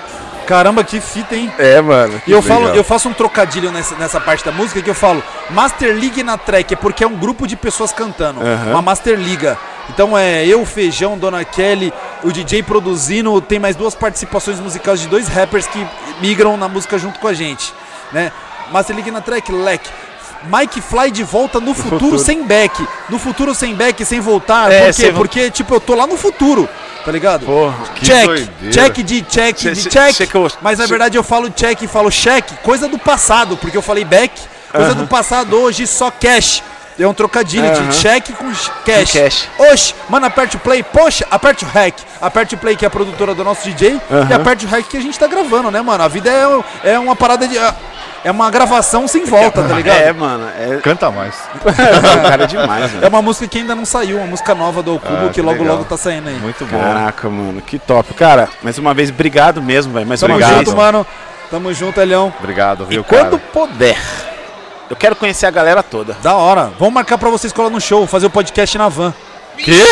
Caramba, que fita, hein? É, mano. E eu, legal. falo, eu faço um trocadilho nessa, nessa parte da música que eu falo Master League na track, é porque é um grupo de pessoas cantando. Aham. Uma Master Liga. Então é eu, Feijão, Dona Kelly, o DJ produzindo, tem mais duas participações musicais de dois rappers que migram na música junto com a gente. Né? Master League na track, leque. Mike Fly de volta no futuro, futuro. sem back. No futuro sem back, sem voltar. É, Por quê? sem Porque, tipo, eu tô lá no futuro. Tá ligado? Porra. Check, doideira. check de check Cê- de check. cê que eu- mas na verdade eu falo check e falo check, coisa do passado, porque eu falei back, coisa do passado hoje só cash. É um trocadilho Aham. de check com cash. Cash. Oxe, mano, aperte o play, poxa, aperte o hack. Aperte o play que é a produtora do nosso DJ e Aham. aperte o hack que a gente tá gravando, né, mano? A vida é, é uma parada de. É uma gravação sem volta, tá ligado? [laughs] É, mano. É, Canta mais. [laughs] cara é demais, É mano. uma música que ainda não saiu, uma música nova do Cubo Ah, que que logo legal. logo tá saindo aí. Muito bom. Caraca, mano, que top. Cara, mais uma vez, obrigado mesmo, velho. Mais Tamo uma Obrigado. junto, vez. mano. Tamo junto, Elhão. Obrigado, E viu, quando cara? puder, eu quero conhecer a galera toda. Da hora. Vamos marcar pra vocês colar no show, fazer o podcast na van. Que? [laughs]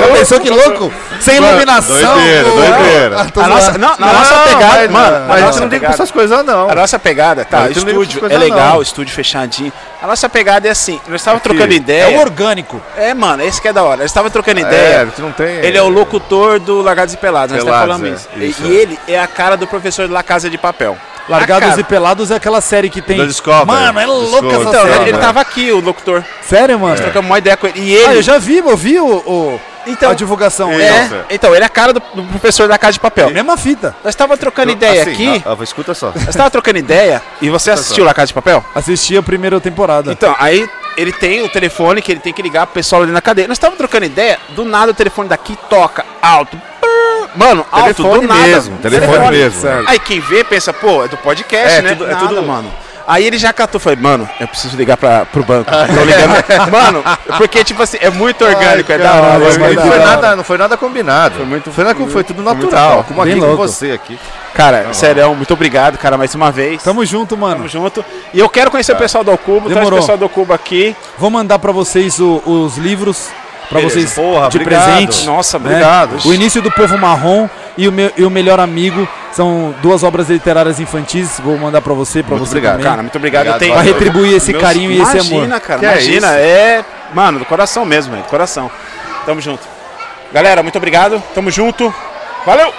Já pensou que louco? Sem iluminação. Doideira, doideira. Ah, A nossa, não, na nossa pegada, mas, mano. Mas a gente não liga pegada- essas coisas, não. A nossa pegada, tá, estúdio é legal, não. estúdio fechadinho. A nossa pegada é assim, nós estávamos trocando É ideia. o orgânico. É, mano, esse que é da hora. Eles estavam trocando É, ideia. gente não tem. Ele é o locutor do Largados e Pelados, nós Pelados, falando é, isso. isso, E, é. e ele é a cara do professor de La Casa de Papel. Largados e Pelados é aquela série que tem. Da Discovery. Mano, é louca Discovery. essa Então, série. ele, ele tava aqui, o locutor. Sério, mano? Trocamos uma ideia com ele. E ele. Ah, eu já vi, eu vi o, o- Então, a divulgação. é, É. Isso. Então, ele é a cara do, do professor da Casa de Papel. Mesma fita. Nós estávamos trocando ideia Assim, aqui. ah, ah, escuta só. Nós estávamos trocando ideia. E você assistiu La Casa de Papel? Assisti a primeira temporada. Então, aí ele tem o telefone que ele tem que ligar pro pessoal ali na cadeia. Nós estávamos trocando ideia, do nada o telefone daqui toca alto. Mano, alto, Telefone do nada. mesmo, telefone mesmo. Aí quem vê pensa, pô, é do podcast, É, né? tudo- é Nada, tudo- mano. Aí ele já catou, falei, mano, eu preciso ligar pra, pro banco. Tô ligando. mano, porque, tipo assim, é muito orgânico, é da caralho, hora. é Não da foi, da hora. nada, não foi nada combinado. Foi, muito- foi, nada- foi tudo natural. Como aqui com você aqui. Cara, sério, muito obrigado, cara, mais uma vez. Tamo junto, mano. Tamo junto. E eu quero conhecer o pessoal do Cubo, traz o pessoal do Cubo aqui. Vou mandar pra vocês o- os livros pra Beleza. vocês Porra, de obrigado. presente. Nossa, né? obrigado. O início do povo marrom e o, meu, e o melhor amigo são duas obras literárias infantis. Vou mandar pra você, Muito você obrigado. também. Cara, muito obrigado. Obrigado, tenho, pra valeu. retribuir esse Meus- carinho e esse amor. Imagina, cara, Que é imagina. É, mano, do coração mesmo, velho, do coração. Tamo junto. Galera, muito obrigado. Tamo junto. Valeu!